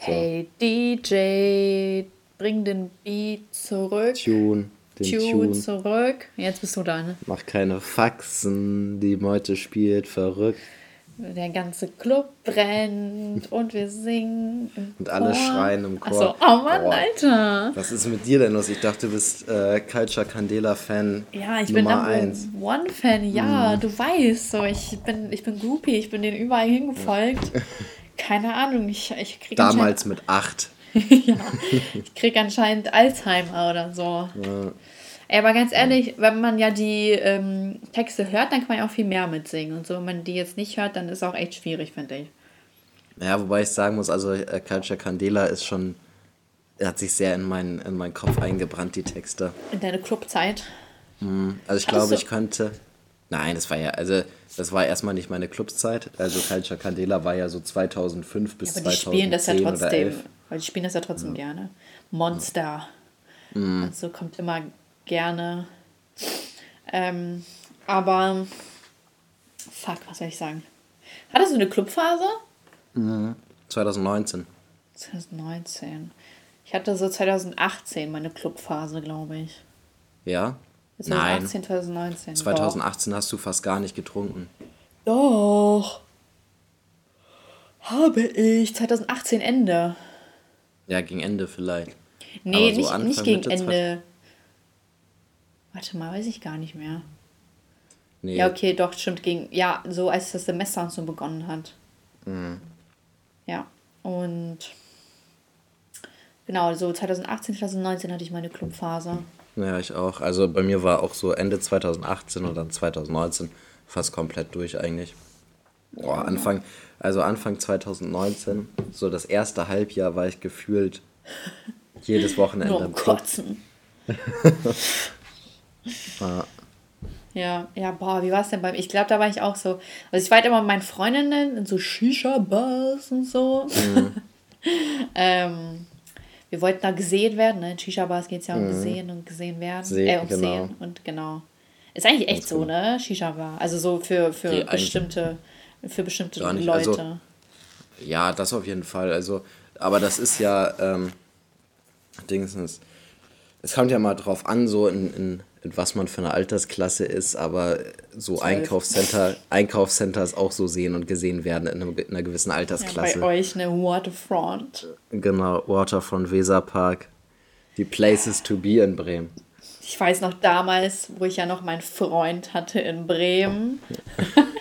So. Hey DJ, bring den Beat zurück. Tune. Den Tune, Tune zurück. Jetzt bist du da, ne? Mach keine Faxen, die Meute spielt verrückt. Der ganze Club brennt und wir singen. Und alle schreien im Chor. Achso, oh Mann, Boah. Alter. Was ist mit dir denn los? Ich dachte, du bist äh, Culture Candela-Fan. Ja, ich Nummer bin Number One-Fan, ja, mhm. du weißt. So, ich bin, ich bin Groupie, ich bin denen überall hingefolgt. Keine Ahnung, ich, ich krieg Damals mit acht. ja, ich krieg anscheinend Alzheimer oder so. Ja. Ey, aber ganz ehrlich, wenn man ja die ähm, Texte hört, dann kann man ja auch viel mehr mitsingen. Und so, wenn man die jetzt nicht hört, dann ist es auch echt schwierig, finde ich. Ja, wobei ich sagen muss, also äh, Culture Candela ist schon, hat sich sehr in, mein, in meinen Kopf eingebrannt, die Texte. In deine Clubzeit? Mhm. Also ich glaube, ich könnte. Nein, das war ja, also das war erstmal nicht meine Clubzeit. Also Culture Candela war ja so 2005 bis ja, aber die 2010 spielen das ja trotzdem, Weil die spielen das ja trotzdem ja. gerne. Monster. Mhm. Also kommt immer gerne. Ähm, aber fuck, was soll ich sagen? Hattest du eine Clubphase? Mhm. 2019. 2019. Ich hatte so 2018 meine Clubphase, glaube ich. Ja? 2018, Nein. 2019. 2018 Doch. hast du fast gar nicht getrunken. Doch. Habe ich. 2018 Ende. Ja, gegen Ende vielleicht. Nee, so nicht, nicht gegen Ende. Warte mal, weiß ich gar nicht mehr. Nee. Ja, okay, doch, stimmt. Gegen, ja, so als das Semester so begonnen hat. Mhm. Ja, und genau, so 2018, 2019 hatte ich meine Clubphase. Ja, ich auch. Also bei mir war auch so Ende 2018 und dann 2019 fast komplett durch eigentlich. Boah, Anfang, also Anfang 2019, so das erste Halbjahr war ich gefühlt jedes Wochenende Nur im Kotzen. Ja. Ja, ja, boah, wie war es denn beim. Ich glaube, da war ich auch so. Also, ich war halt immer mit meinen Freundinnen in so Shisha-Bars und so. Mhm. ähm, wir wollten da gesehen werden. Ne? In Shisha-Bars geht es ja um mhm. gesehen und gesehen werden. Se äh, um genau. sehen und genau. Ist eigentlich echt Ganz so, genau. ne? Shisha-Bar. Also, so für, für bestimmte, für bestimmte Leute. Also, ja, das auf jeden Fall. Also, aber das ist ja. Ähm, Dingsens. Es kommt ja mal drauf an, so in, in was man für eine Altersklasse ist, aber so 12. Einkaufscenter, Einkaufscenters auch so sehen und gesehen werden in, einer, in einer gewissen Altersklasse. Ja, bei euch eine Waterfront. Genau, Waterfront, Weserpark. Die Places to be in Bremen. Ich weiß noch damals, wo ich ja noch meinen Freund hatte in Bremen.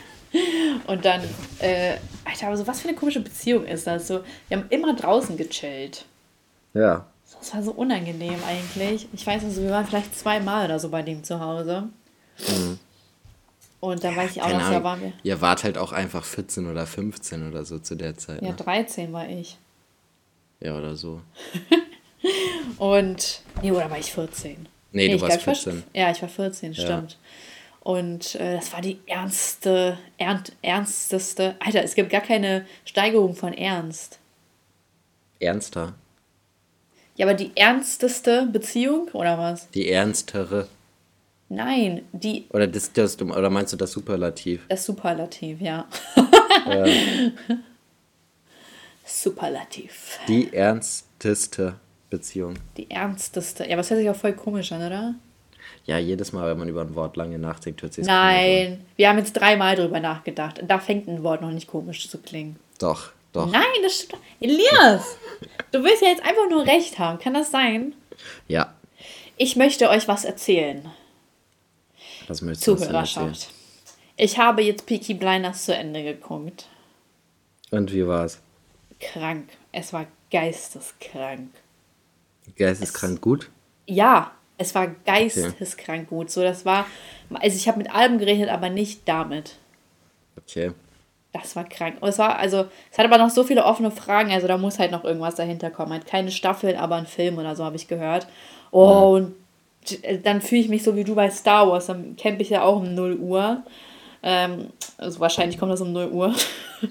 und dann, äh, Alter, aber so was für eine komische Beziehung ist das? So, wir haben immer draußen gechillt. Ja. Das war so unangenehm eigentlich. Ich weiß also, wir waren vielleicht zweimal oder so bei dem zu Hause. Mhm. Und dann ja, weiß ich auch noch, da waren wir. Ihr wart halt auch einfach 14 oder 15 oder so zu der Zeit. Ja, ne? 13 war ich. Ja, oder so. und. Nee, oder war ich 14? Nee, nee du warst 14. ja, ich war 14, ja. stimmt. Und äh, das war die ernste, ernst, ernsteste. Alter, es gibt gar keine Steigerung von Ernst. Ernster. Ja, aber die ernsteste Beziehung oder was? Die ernstere. Nein, die. Oder, das, das, oder meinst du das Superlativ? Das Superlativ, ja. ja. Superlativ. Die ernsteste Beziehung. Die ernsteste. Ja, was hört sich auch voll komisch an, oder? Ja, jedes Mal, wenn man über ein Wort lange nachdenkt, hört sich Nein, wir haben jetzt dreimal drüber nachgedacht. Da fängt ein Wort noch nicht komisch zu klingen. Doch. Doch. Nein, das stimmt. Elias, du willst ja jetzt einfach nur recht haben. Kann das sein? Ja. Ich möchte euch was erzählen. Was möchtest du Zuhörerschaft. Ich habe jetzt Peaky Blinders zu Ende geguckt. Und wie war es? Krank. Es war geisteskrank. Geisteskrank es, gut? Ja, es war geisteskrank okay. gut. So, das war. Also ich habe mit allem gerechnet, aber nicht damit. Okay. Das war krank. Es war, also, es hat aber noch so viele offene Fragen, also da muss halt noch irgendwas dahinter kommen. Halt keine Staffel, aber ein Film oder so, habe ich gehört. Oh, und dann fühle ich mich so wie du bei Star Wars. Dann campe ich ja auch um 0 Uhr. Ähm, also wahrscheinlich kommt das um 0 Uhr.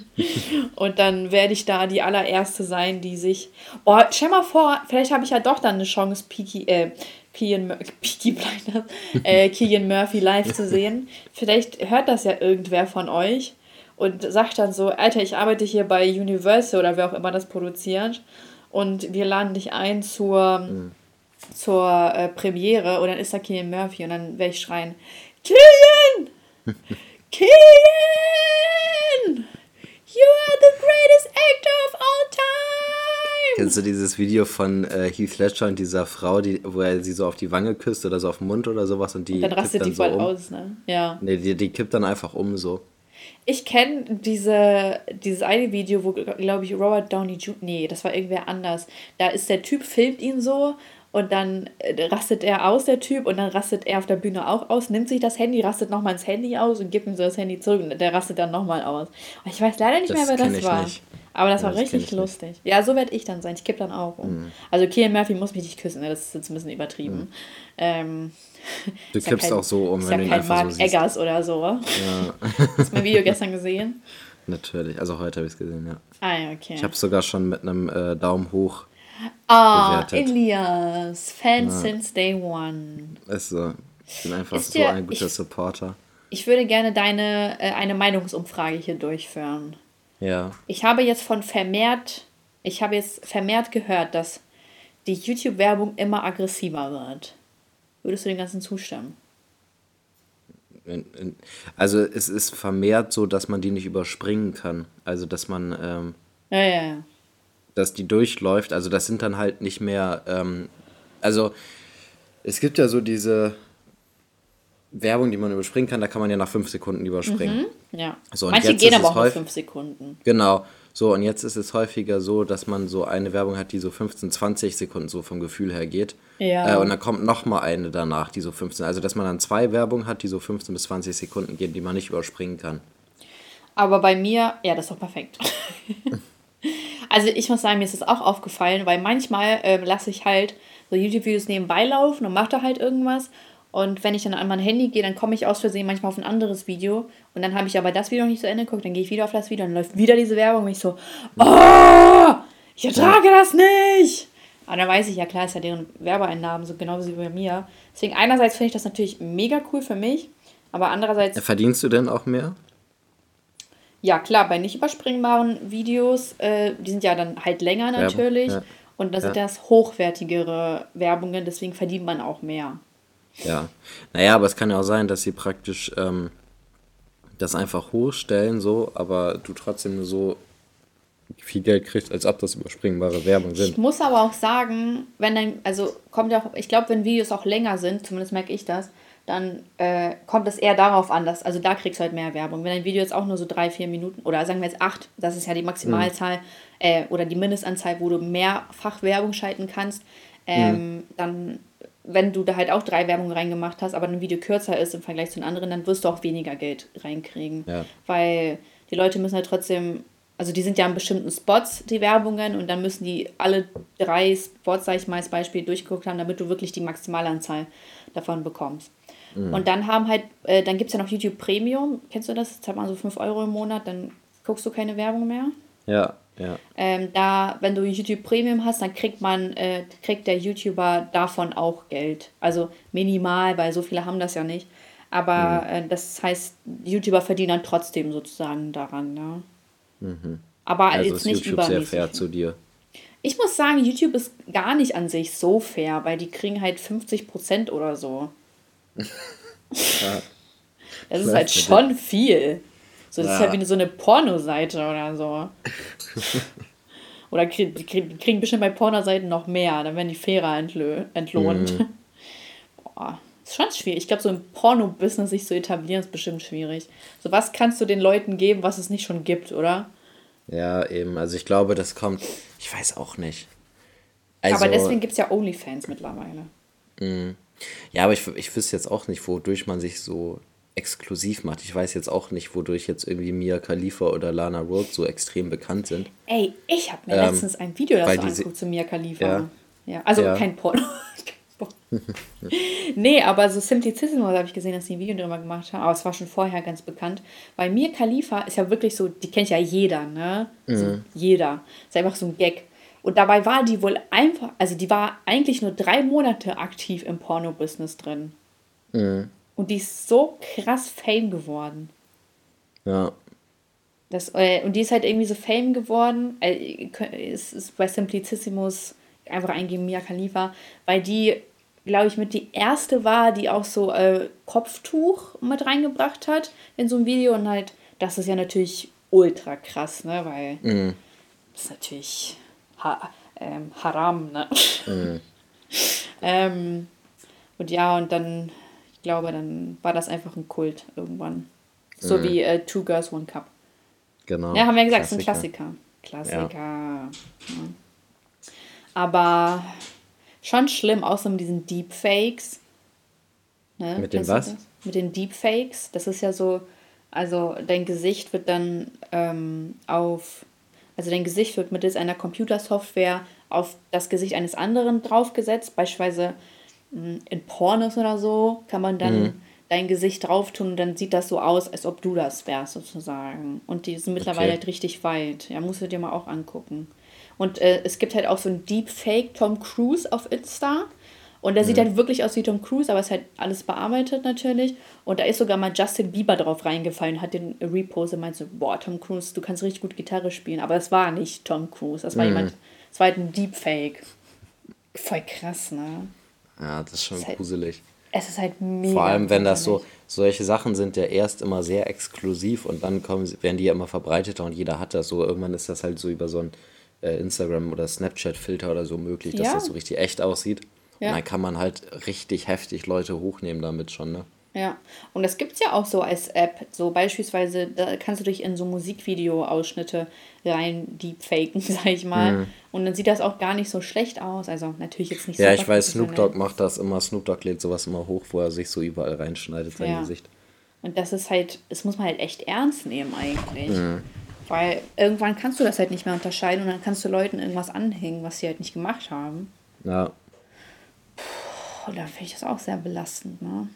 und dann werde ich da die allererste sein, die sich. Oh, stell mal vor, vielleicht habe ich ja doch dann eine Chance, Peaky, äh, Keegan, Peaky Blinders, äh, Keegan Murphy live zu sehen. Vielleicht hört das ja irgendwer von euch. Und sagt dann so, Alter, ich arbeite hier bei Universal oder wer auch immer das produziert und wir laden dich ein zur, mhm. zur äh, Premiere und dann ist da Killian Murphy und dann werde ich schreien, Killian! Killian! You are the greatest actor of all time! Kennst du dieses Video von äh, Heath Ledger und dieser Frau, die, wo er sie so auf die Wange küsst oder so auf den Mund oder sowas und die. Und dann rastet dann die so voll um. aus, ne? Ja. Nee, die, die kippt dann einfach um so. Ich kenne diese, dieses eine Video, wo, glaube ich, Robert Downey Jr., nee, das war irgendwer anders. Da ist der Typ, filmt ihn so und dann äh, rastet er aus, der Typ, und dann rastet er auf der Bühne auch aus, nimmt sich das Handy, rastet nochmal ins Handy aus und gibt ihm so das Handy zurück und der rastet dann nochmal aus. Und ich weiß leider nicht das mehr, wer das war. Nicht. Aber das ja, war das richtig lustig. Nicht. Ja, so werde ich dann sein. Ich kipp dann auch um. Mhm. Also Kian Murphy muss mich nicht küssen, ne? das ist jetzt ein bisschen übertrieben. Mhm. Ähm, du kippst kein, auch so um, wenn ja du ihn einfach Mark so siehst. Eggers oder so. Ja. Hast du mein Video gestern gesehen? Natürlich, also heute habe ich es gesehen, ja. Ah ja, okay. Ich habe es sogar schon mit einem äh, Daumen hoch Ah, bewertet. Elias, Fan ja. since day one. Ist so. Ich bin einfach ist so dir, ein guter ich, Supporter. Ich würde gerne deine äh, eine Meinungsumfrage hier durchführen. Ja. Ich habe jetzt von vermehrt, ich habe jetzt vermehrt gehört, dass die YouTube-Werbung immer aggressiver wird. Würdest du dem Ganzen zustimmen? Also es ist vermehrt so, dass man die nicht überspringen kann. Also dass man ähm, ja, ja, ja. dass die durchläuft. Also das sind dann halt nicht mehr. Ähm, also es gibt ja so diese Werbung, die man überspringen kann, da kann man ja nach fünf Sekunden überspringen. Mhm, ja. So, Manche gehen aber auch nur fünf Sekunden. Genau. So, und jetzt ist es häufiger so, dass man so eine Werbung hat, die so 15, 20 Sekunden so vom Gefühl her geht. Ja. Äh, und dann kommt noch mal eine danach, die so 15. Also, dass man dann zwei Werbungen hat, die so 15 bis 20 Sekunden gehen, die man nicht überspringen kann. Aber bei mir, ja, das ist doch perfekt. also, ich muss sagen, mir ist das auch aufgefallen, weil manchmal äh, lasse ich halt so YouTube-Videos nebenbei laufen und mache da halt irgendwas. Und wenn ich dann an mein Handy gehe, dann komme ich aus Versehen manchmal auf ein anderes Video. Und dann habe ich aber das Video noch nicht zu Ende geguckt. Dann gehe ich wieder auf das Video und dann läuft wieder diese Werbung. Und ich so, oh, ich ertrage das nicht. Aber dann weiß ich, ja klar, ist ja deren Werbeeinnahmen, so genauso wie bei mir. Deswegen einerseits finde ich das natürlich mega cool für mich. Aber andererseits... Verdienst du denn auch mehr? Ja, klar, bei nicht überspringbaren Videos, äh, die sind ja dann halt länger natürlich. Ja, Und da sind ja. das hochwertigere Werbungen, deswegen verdient man auch mehr. Ja. Naja, aber es kann ja auch sein, dass sie praktisch ähm, das einfach hochstellen, so, aber du trotzdem nur so viel Geld kriegst, als ob das überspringbare Werbung sind. Ich muss aber auch sagen, wenn dann, also kommt ja auch, ich glaube, wenn Videos auch länger sind, zumindest merke ich das, dann äh, kommt es eher darauf an, dass, also da kriegst du halt mehr Werbung. Wenn ein Video jetzt auch nur so drei, vier Minuten, oder sagen wir jetzt acht, das ist ja die Maximalzahl, mhm. äh, oder die Mindestanzahl, wo du mehrfach Werbung schalten kannst, ähm, mhm. dann wenn du da halt auch drei Werbungen reingemacht hast, aber ein Video kürzer ist im Vergleich zu den anderen, dann wirst du auch weniger Geld reinkriegen. Ja. Weil die Leute müssen halt trotzdem, also die sind ja an bestimmten Spots, die Werbungen, und dann müssen die alle drei Spots, sag ich mal als Beispiel, durchgeguckt haben, damit du wirklich die Maximalanzahl davon bekommst. Mhm. Und dann haben halt, äh, dann gibt es ja noch YouTube Premium, kennst du das? Jetzt hat man so 5 Euro im Monat, dann guckst du keine Werbung mehr. Ja, ja. Ähm, da, wenn du YouTube Premium hast, dann kriegt man, äh, kriegt der YouTuber davon auch Geld. Also minimal, weil so viele haben das ja nicht. Aber mhm. äh, das heißt, YouTuber verdienen dann trotzdem sozusagen daran, ja. Mhm. Aber also jetzt ist nicht YouTube sehr fair zu dir. Ich muss sagen, YouTube ist gar nicht an sich so fair, weil die kriegen halt 50% oder so. ja. Das ist halt schon viel. So, das ja. ist halt wie so eine Pornoseite oder so. oder die kriegen, kriegen bestimmt bei Pornoseiten noch mehr, dann werden die fairer entlohnt. Mhm. Boah, ist schon schwierig. Ich glaube, so ein Porno-Business sich zu etablieren, ist bestimmt schwierig. So, was kannst du den Leuten geben, was es nicht schon gibt, oder? Ja, eben. Also ich glaube, das kommt. Ich weiß auch nicht. Also, aber deswegen gibt es ja OnlyFans mittlerweile. Mh. Ja, aber ich, ich wüsste jetzt auch nicht, wodurch man sich so exklusiv macht. Ich weiß jetzt auch nicht, wodurch jetzt irgendwie Mia Khalifa oder Lana Rhodes so extrem bekannt sind. Ey, ich habe mir ähm, letztens ein Video dazu angeguckt zu Mia Khalifa. Ja, ja also ja. kein Porno. nee, aber so Simplicissimus habe ich gesehen, dass sie ein Video darüber gemacht haben, aber es war schon vorher ganz bekannt, weil Mia Khalifa ist ja wirklich so, die kennt ja jeder, ne? Mhm. So, jeder. Ist einfach so ein Gag. Und dabei war die wohl einfach, also die war eigentlich nur drei Monate aktiv im Porno-Business drin. Mhm. Und die ist so krass Fame geworden. Ja. Das, äh, und die ist halt irgendwie so Fame geworden. Äh, es ist bei Simplicissimus einfach eingeben Mia Khalifa, weil die, glaube ich, mit die erste war, die auch so äh, Kopftuch mit reingebracht hat in so ein Video. Und halt, das ist ja natürlich ultra krass, ne? Weil mhm. das ist natürlich ha ähm, Haram, ne? Mhm. ähm, und ja, und dann, ich glaube, dann war das einfach ein Kult irgendwann. So mhm. wie äh, Two Girls, One Cup. Genau. Ja, haben wir ja gesagt, Klassiker. ist ein Klassiker. Klassiker. Ja. Ja. Aber schon schlimm, außer mit diesen Deepfakes. Ne? Mit den was? Mit den Deepfakes. Das ist ja so, also dein Gesicht wird dann ähm, auf, also dein Gesicht wird mittels einer Computersoftware auf das Gesicht eines anderen draufgesetzt. Beispielsweise in Pornos oder so kann man dann mhm dein Gesicht drauf tun und dann sieht das so aus, als ob du das wärst sozusagen. Und die sind mittlerweile okay. halt richtig weit. Ja, musst du dir mal auch angucken. Und äh, es gibt halt auch so ein Deepfake Tom Cruise auf Insta. Und der mhm. sieht halt wirklich aus wie Tom Cruise, aber ist halt alles bearbeitet natürlich. Und da ist sogar mal Justin Bieber drauf reingefallen, hat den Repose und meinte so, boah, Tom Cruise, du kannst richtig gut Gitarre spielen. Aber das war nicht Tom Cruise, das war mhm. jemand, das war halt ein Deepfake. Voll krass, ne? Ja, das ist schon das ist gruselig. Halt, es ist halt mega. Vor allem, wenn das so, solche Sachen sind ja erst immer sehr exklusiv und dann kommen, werden die ja immer verbreiteter und jeder hat das so. Irgendwann ist das halt so über so ein äh, Instagram- oder Snapchat-Filter oder so möglich, dass ja. das so richtig echt aussieht. Ja. Und dann kann man halt richtig heftig Leute hochnehmen damit schon, ne? Ja, und das gibt es ja auch so als App. So beispielsweise, da kannst du dich in so Musikvideo-Ausschnitte rein deepfaken, sag ich mal. Mhm. Und dann sieht das auch gar nicht so schlecht aus. Also natürlich jetzt nicht so. Ja, ich weiß, Snoop Dogg macht das immer. Snoop Dogg lädt sowas immer hoch, wo er sich so überall reinschneidet, sein ja. Gesicht. Und das ist halt, das muss man halt echt ernst nehmen eigentlich. Mhm. Weil irgendwann kannst du das halt nicht mehr unterscheiden und dann kannst du Leuten irgendwas anhängen, was sie halt nicht gemacht haben. Ja. Puh, da finde ich das auch sehr belastend, ne?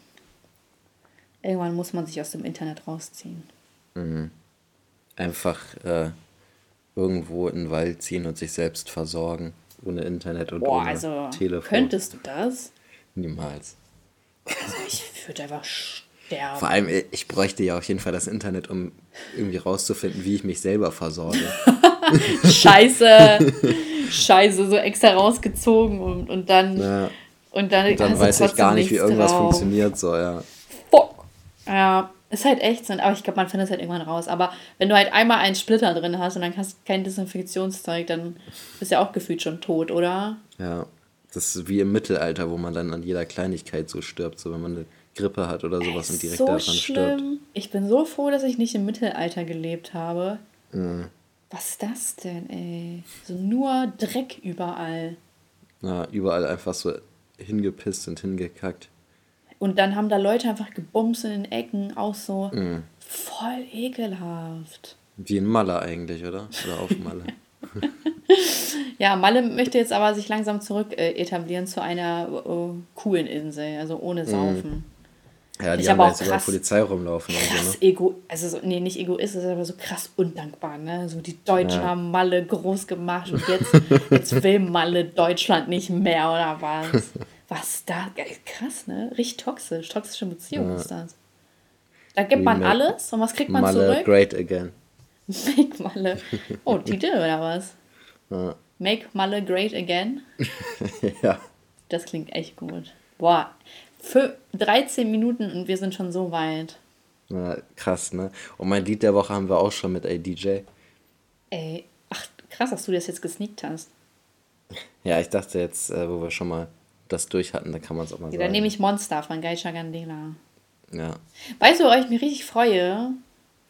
Irgendwann muss man sich aus dem Internet rausziehen. Mhm. Einfach äh, irgendwo in den Wald ziehen und sich selbst versorgen. Ohne Internet und Boah, ohne also, Telefon. Könntest du das? Niemals. Also ich würde einfach sterben. Vor allem, ich bräuchte ja auf jeden Fall das Internet, um irgendwie rauszufinden, wie ich mich selber versorge. Scheiße. Scheiße, so extra rausgezogen und, und dann. Ja. Und dann, und dann weiß ich gar nicht, wie irgendwas drauf. funktioniert, so, ja. Ja, ist halt echt so. Aber ich glaube, man findet es halt irgendwann raus. Aber wenn du halt einmal einen Splitter drin hast und dann hast du kein Desinfektionszeug, dann bist du ja auch gefühlt schon tot, oder? Ja. Das ist wie im Mittelalter, wo man dann an jeder Kleinigkeit so stirbt, so wenn man eine Grippe hat oder sowas und direkt so daran schlimm. stirbt. Ich bin so froh, dass ich nicht im Mittelalter gelebt habe. Mhm. Was ist das denn, ey? So nur Dreck überall. Ja, überall einfach so hingepisst und hingekackt. Und dann haben da Leute einfach gebumst in den Ecken, auch so mm. voll ekelhaft. Wie in Malle eigentlich, oder? Oder auf Malle. ja, Malle möchte jetzt aber sich langsam zurück äh, etablieren zu einer äh, coolen Insel, also ohne mm. Saufen. Ja, die ich haben da jetzt sogar Polizei rumlaufen. Krass so, ne? Ego, also so, nee, nicht egoistisch, aber so krass undankbar, ne? So die Deutschen ja. haben Malle groß gemacht und jetzt, jetzt will Malle Deutschland nicht mehr oder was? Was da? Krass, ne? Richtig toxisch. Toxische Beziehung ja. ist das. Da gibt man alles und was kriegt man Malle zurück? Great again. Make Malle. Oh, Titel oder was? Ja. Make Malle great again? ja. Das klingt echt gut. Boah, für 13 Minuten und wir sind schon so weit. Ja, krass, ne? Und mein Lied der Woche haben wir auch schon mit ADJ. Ey, ach, krass, dass du das jetzt gesneakt hast. Ja, ich dachte jetzt, äh, wo wir schon mal das durch hatten, dann kann man es auch mal ja, sagen. Dann nehme ich Monster von Geisha Gandela. Ja. Weißt du, worauf ich mich richtig freue?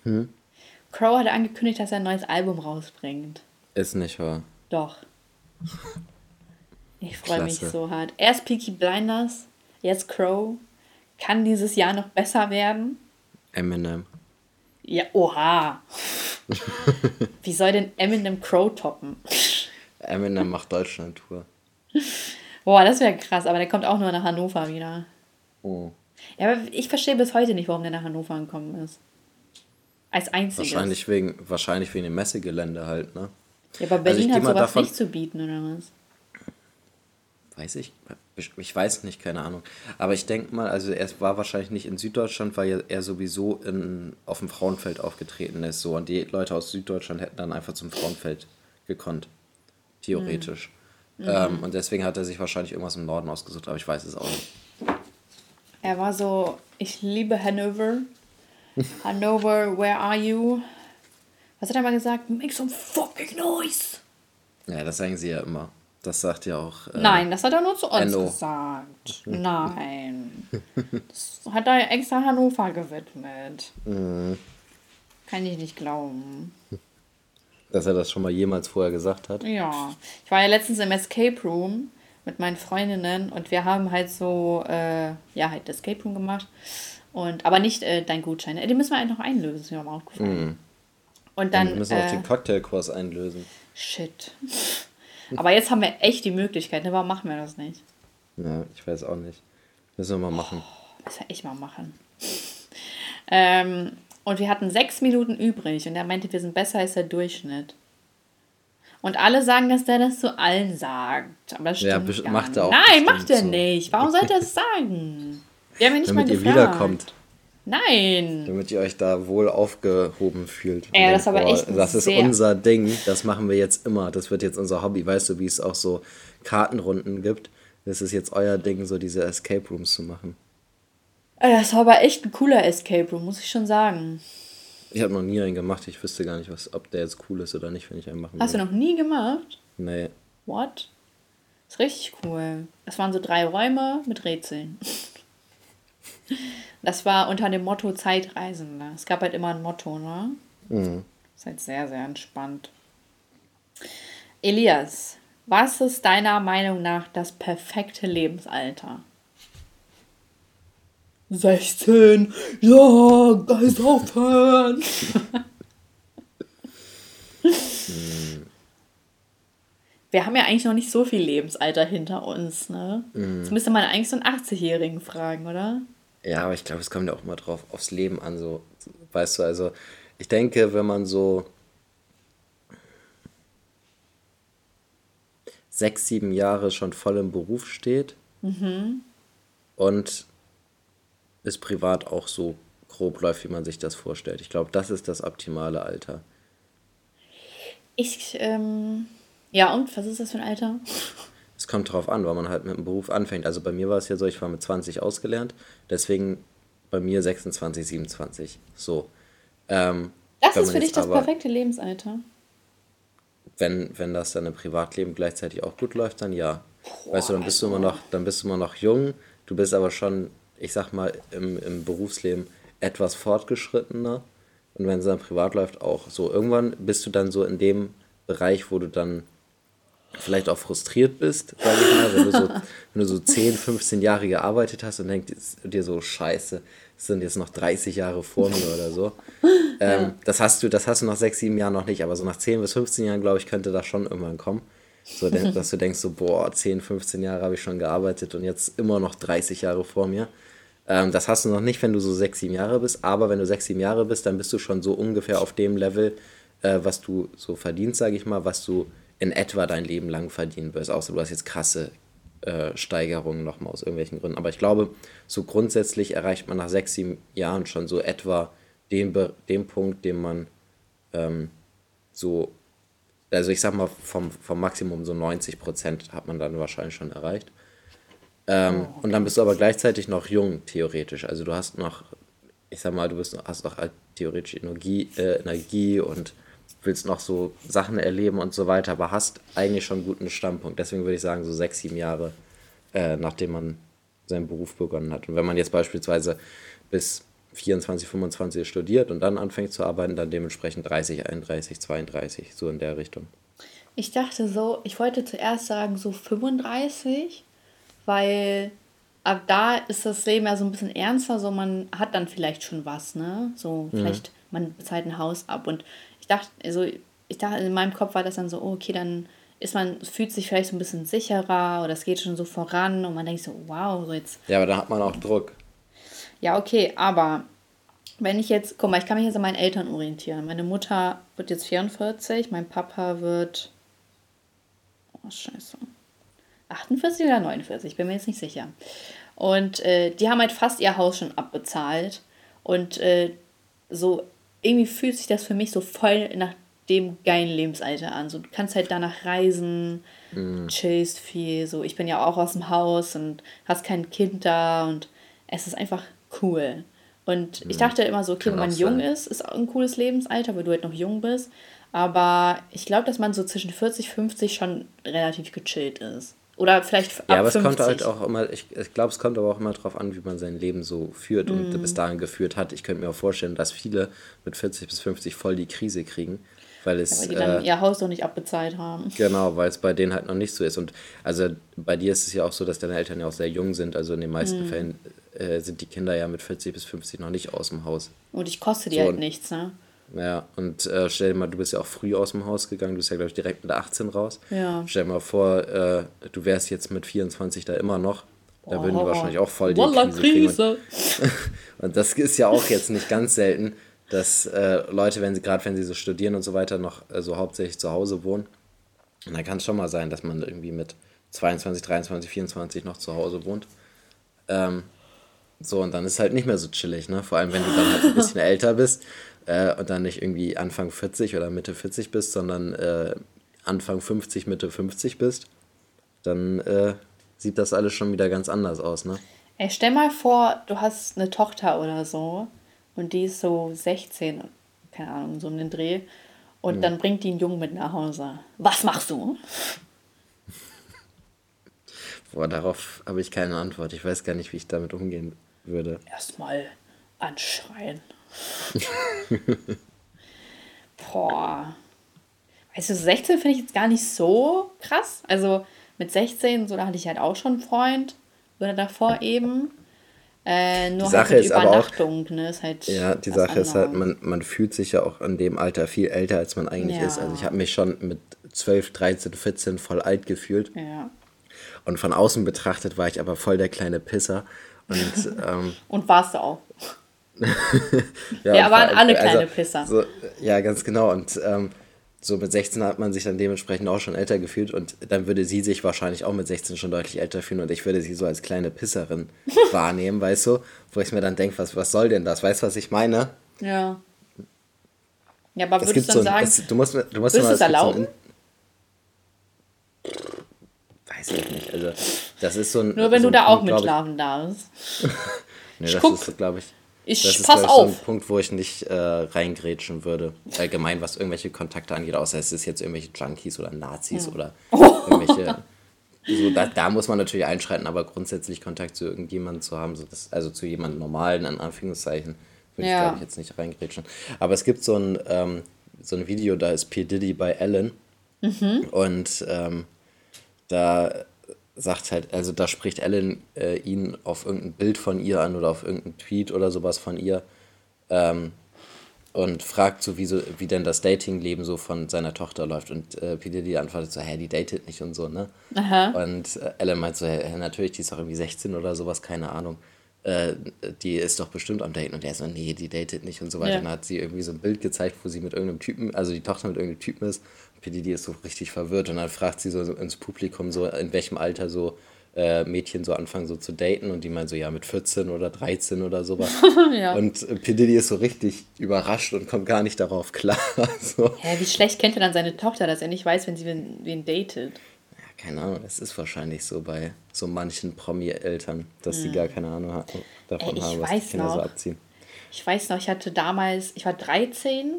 Hm? Crow hat angekündigt, dass er ein neues Album rausbringt. Ist nicht wahr? Doch. Ich freue mich so hart. Erst Peaky Blinders, jetzt Crow. Kann dieses Jahr noch besser werden? Eminem. Ja, oha. Wie soll denn Eminem Crow toppen? Eminem macht Deutschland-Tour. Boah, das wäre krass, aber der kommt auch nur nach Hannover wieder. Oh. Ja, aber ich verstehe bis heute nicht, warum der nach Hannover gekommen ist. Als einziges. Wahrscheinlich wegen, wahrscheinlich wegen dem Messegelände halt, ne? Ja, aber also Berlin also hat sowas davon, nicht zu bieten, oder was? weiß ich, ich weiß nicht, keine Ahnung. Aber ich denke mal, also er war wahrscheinlich nicht in Süddeutschland, weil er sowieso in, auf dem Frauenfeld aufgetreten ist. So. Und die Leute aus Süddeutschland hätten dann einfach zum Frauenfeld gekonnt. Theoretisch. Mhm. Ähm, und deswegen hat er sich wahrscheinlich irgendwas im Norden ausgesucht, aber ich weiß es auch nicht. Er war so, ich liebe Hanover. Hanover, where are you? Was hat er mal gesagt? Make some fucking noise. Ja, das sagen sie ja immer. Das sagt ja auch. Äh, Nein, das hat er nur zu uns Enno. gesagt. Nein. Das hat er extra Hannover gewidmet. Mhm. Kann ich nicht glauben. Dass er das schon mal jemals vorher gesagt hat? Ja. Ich war ja letztens im Escape Room mit meinen Freundinnen und wir haben halt so, äh, ja, halt Escape Room gemacht. Und, aber nicht äh, dein Gutschein. Den müssen wir halt noch einlösen, ist mir mal aufgefallen. Mhm. Und dann. Wir müssen auch äh, den Cocktailkurs einlösen. Shit. Aber jetzt haben wir echt die Möglichkeit, ne? Warum machen wir das nicht? Ja, ich weiß auch nicht. Müssen wir mal machen. Oh, müssen wir echt mal machen. ähm, und wir hatten sechs Minuten übrig und er meinte, wir sind besser als der Durchschnitt. Und alle sagen, dass der das zu allen sagt. Aber das stimmt ja, macht er auch. Nein, macht er so. nicht. Warum sollte er das sagen? Wir haben ihn nicht Damit mal gefragt. ihr wiederkommt. Nein. Damit ihr euch da wohl aufgehoben fühlt. Ja, das ist aber echt Das ist unser Ding, das machen wir jetzt immer. Das wird jetzt unser Hobby. Weißt du, wie es auch so Kartenrunden gibt? Das ist jetzt euer Ding, so diese Escape Rooms zu machen. Das war aber echt ein cooler Escape Room, muss ich schon sagen. Ich habe noch nie einen gemacht. Ich wüsste gar nicht, was, ob der jetzt cool ist oder nicht, wenn ich einen machen Hast will. du noch nie gemacht? Nee. What? Das ist richtig cool. Das waren so drei Räume mit Rätseln. Das war unter dem Motto Zeitreisende. Es gab halt immer ein Motto, ne? Mhm. Ist halt sehr, sehr entspannt. Elias, was ist deiner Meinung nach das perfekte Lebensalter? 16. Ja, Geist aufhören. Wir haben ja eigentlich noch nicht so viel Lebensalter hinter uns, ne? Mhm. Jetzt müsste man eigentlich so einen 80-Jährigen fragen, oder? Ja, aber ich glaube, es kommt ja auch mal drauf aufs Leben an. So, weißt du, also ich denke, wenn man so sechs, sieben Jahre schon voll im Beruf steht mhm. und es privat auch so grob läuft, wie man sich das vorstellt. Ich glaube, das ist das optimale Alter. Ich, ähm, ja, und was ist das für ein Alter? Es kommt drauf an, weil man halt mit dem Beruf anfängt. Also bei mir war es ja so, ich war mit 20 ausgelernt, deswegen bei mir 26, 27. So. Ähm, das ist für dich das aber, perfekte Lebensalter. Wenn, wenn das dann im Privatleben gleichzeitig auch gut läuft, dann ja. Boah, weißt du, dann bist du immer noch, dann bist du immer noch jung, du bist aber schon, ich sag mal, im, im Berufsleben etwas fortgeschrittener. Und wenn es dann privat läuft, auch so. Irgendwann bist du dann so in dem Bereich, wo du dann vielleicht auch frustriert bist, sage ich mal, wenn du, so, wenn du so 10, 15 Jahre gearbeitet hast und denkst dir so, scheiße, es sind jetzt noch 30 Jahre vor mir oder so. Ähm, ja. das, hast du, das hast du nach 6, 7 Jahren noch nicht, aber so nach 10 bis 15 Jahren, glaube ich, könnte das schon irgendwann kommen. So, dass du denkst so, boah, 10, 15 Jahre habe ich schon gearbeitet und jetzt immer noch 30 Jahre vor mir. Ähm, das hast du noch nicht, wenn du so 6, 7 Jahre bist, aber wenn du 6, 7 Jahre bist, dann bist du schon so ungefähr auf dem Level, äh, was du so verdienst, sage ich mal, was du in etwa dein Leben lang verdienen wirst, außer du hast jetzt krasse äh, Steigerungen nochmal aus irgendwelchen Gründen. Aber ich glaube, so grundsätzlich erreicht man nach sechs, sieben Jahren schon so etwa den, den Punkt, den man ähm, so, also ich sag mal, vom, vom Maximum so 90 Prozent hat man dann wahrscheinlich schon erreicht. Ähm, oh, okay. Und dann bist du aber gleichzeitig noch jung, theoretisch. Also du hast noch, ich sag mal, du bist, hast noch halt theoretisch Energie, äh, Energie und willst noch so Sachen erleben und so weiter, aber hast eigentlich schon einen guten Standpunkt. Deswegen würde ich sagen, so sechs, sieben Jahre, äh, nachdem man seinen Beruf begonnen hat. Und wenn man jetzt beispielsweise bis 24, 25 studiert und dann anfängt zu arbeiten, dann dementsprechend 30, 31, 32, so in der Richtung. Ich dachte so, ich wollte zuerst sagen so 35, weil ab da ist das Leben ja so ein bisschen ernster, so man hat dann vielleicht schon was, ne? So mhm. vielleicht mhm. man bezahlt ein Haus ab und ich dachte, also ich dachte, in meinem Kopf war das dann so, oh, okay, dann ist man, fühlt sich vielleicht so ein bisschen sicherer oder es geht schon so voran und man denkt so, wow, so jetzt. Ja, aber da hat man auch Druck. Ja, okay, aber wenn ich jetzt, guck mal, ich kann mich jetzt an meinen Eltern orientieren. Meine Mutter wird jetzt 44, mein Papa wird, oh, scheiße, 48 oder 49, bin mir jetzt nicht sicher. Und äh, die haben halt fast ihr Haus schon abbezahlt. Und äh, so irgendwie fühlt sich das für mich so voll nach dem geilen Lebensalter an. So, du kannst halt danach reisen, mm. chillst viel. So, ich bin ja auch aus dem Haus und hast kein Kind da und es ist einfach cool. Und mm. ich dachte immer so, okay, Kann wenn man jung ist, ist auch ein cooles Lebensalter, weil du halt noch jung bist. Aber ich glaube, dass man so zwischen 40, 50 schon relativ gechillt ist. Oder vielleicht ab Ja, aber 50. es kommt halt auch immer, ich, ich glaube, es kommt aber auch immer darauf an, wie man sein Leben so führt mm. und bis dahin geführt hat. Ich könnte mir auch vorstellen, dass viele mit 40 bis 50 voll die Krise kriegen. Weil es. Ja, weil die dann äh, ihr Haus noch nicht abbezahlt haben. Genau, weil es bei denen halt noch nicht so ist. Und also bei dir ist es ja auch so, dass deine Eltern ja auch sehr jung sind. Also in den meisten mm. Fällen äh, sind die Kinder ja mit 40 bis 50 noch nicht aus dem Haus. Und ich koste dir so, halt nichts, ne? Ja, und äh, stell dir mal, du bist ja auch früh aus dem Haus gegangen, du bist ja, glaube ich, direkt mit 18 raus. Ja. Stell dir mal vor, äh, du wärst jetzt mit 24 da immer noch. Da würden die wahrscheinlich auch voll die Krise, Krise. kriegen. Und, das ist ja auch jetzt nicht ganz selten, dass äh, Leute, wenn sie gerade wenn sie so studieren und so weiter, noch äh, so hauptsächlich zu Hause wohnen. Und da kann es schon mal sein, dass man irgendwie mit 22, 23, 24 noch zu Hause wohnt. Ähm, so, und dann ist halt nicht mehr so chillig, ne? Vor allem, wenn du dann halt ein bisschen älter bist äh, und dann nicht irgendwie Anfang 40 oder Mitte 40 bist, sondern äh, Anfang 50, Mitte 50 bist, dann äh, sieht das alles schon wieder ganz anders aus, ne? Ey, stell mal vor, du hast eine Tochter oder so und die ist so 16, keine Ahnung, so um den Dreh. Und hm. dann bringt die einen Jungen mit nach Hause. Was machst du? Boah, darauf habe ich keine Antwort. Ich weiß gar nicht, wie ich damit umgehen würde. Erstmal anschreien. Boah. Weißt du, 16 finde ich jetzt gar nicht so krass. Also mit 16, so da hatte ich halt auch schon einen Freund. Oder davor eben. Äh, nur die halt Sache halt ist Übernachtung, auch, ne? Ist halt ja, die Sache anderes. ist halt, man, man fühlt sich ja auch in dem Alter viel älter, als man eigentlich ja. ist. Also ich habe mich schon mit 12, 13, 14 voll alt gefühlt. Ja. Und von außen betrachtet war ich aber voll der kleine Pisser. Und, ähm, und warst du auch. Ja, ja waren alle kleine also, Pisser. So, ja, ganz genau. Und ähm, so mit 16 hat man sich dann dementsprechend auch schon älter gefühlt und dann würde sie sich wahrscheinlich auch mit 16 schon deutlich älter fühlen und ich würde sie so als kleine Pisserin wahrnehmen, weißt du? Wo ich mir dann denke, was, was soll denn das? Weißt du, was ich meine? Ja. Ja, aber würdest du dann so sagen, es, du musst, du musst würdest du es erlauben? So weiß ich nicht. Also, das ist so ein. Nur wenn so du da auch mitschlafen darfst. nee, das guck. ist, glaube ich. Ich das ist, pass ich, auf. so ein Punkt, wo ich nicht äh, reingrätschen würde. Allgemein, was irgendwelche Kontakte angeht, außer es ist jetzt irgendwelche Junkies oder Nazis ja. oder irgendwelche. So, da, da muss man natürlich einschreiten, aber grundsätzlich Kontakt zu irgendjemandem zu haben, so das, also zu jemandem normalen, in Anführungszeichen, würde ja. ich glaube ich jetzt nicht reingrätschen. Aber es gibt so ein, ähm, so ein Video, da ist P. Diddy bei Ellen mhm. und ähm, da sagt halt, also da spricht Ellen äh, ihn auf irgendein Bild von ihr an oder auf irgendeinen Tweet oder sowas von ihr ähm, und fragt so wie, so, wie denn das Datingleben so von seiner Tochter läuft. Und äh, P. Diddy antwortet so, hä, die datet nicht und so, ne? Aha. Und äh, Ellen meint so, hä, natürlich, die ist doch irgendwie 16 oder sowas, keine Ahnung. Äh, die ist doch bestimmt am Daten. Und er so, nee, die datet nicht und so weiter. Ja. Dann hat sie irgendwie so ein Bild gezeigt, wo sie mit irgendeinem Typen, also die Tochter mit irgendeinem Typen ist PDD ist so richtig verwirrt und dann fragt sie so ins Publikum so, in welchem Alter so äh, Mädchen so anfangen so zu daten und die meinen so, ja, mit 14 oder 13 oder sowas. ja. Und äh, P. ist so richtig überrascht und kommt gar nicht darauf klar. so. Hä, wie schlecht kennt er dann seine Tochter, dass er nicht weiß, wenn sie wen, wen datet? Ja, keine Ahnung, das ist wahrscheinlich so bei so manchen Promi-Eltern, dass sie hm. gar keine Ahnung haben, davon Ey, haben, was die Kinder noch. so abziehen. Ich weiß noch, ich hatte damals, ich war 13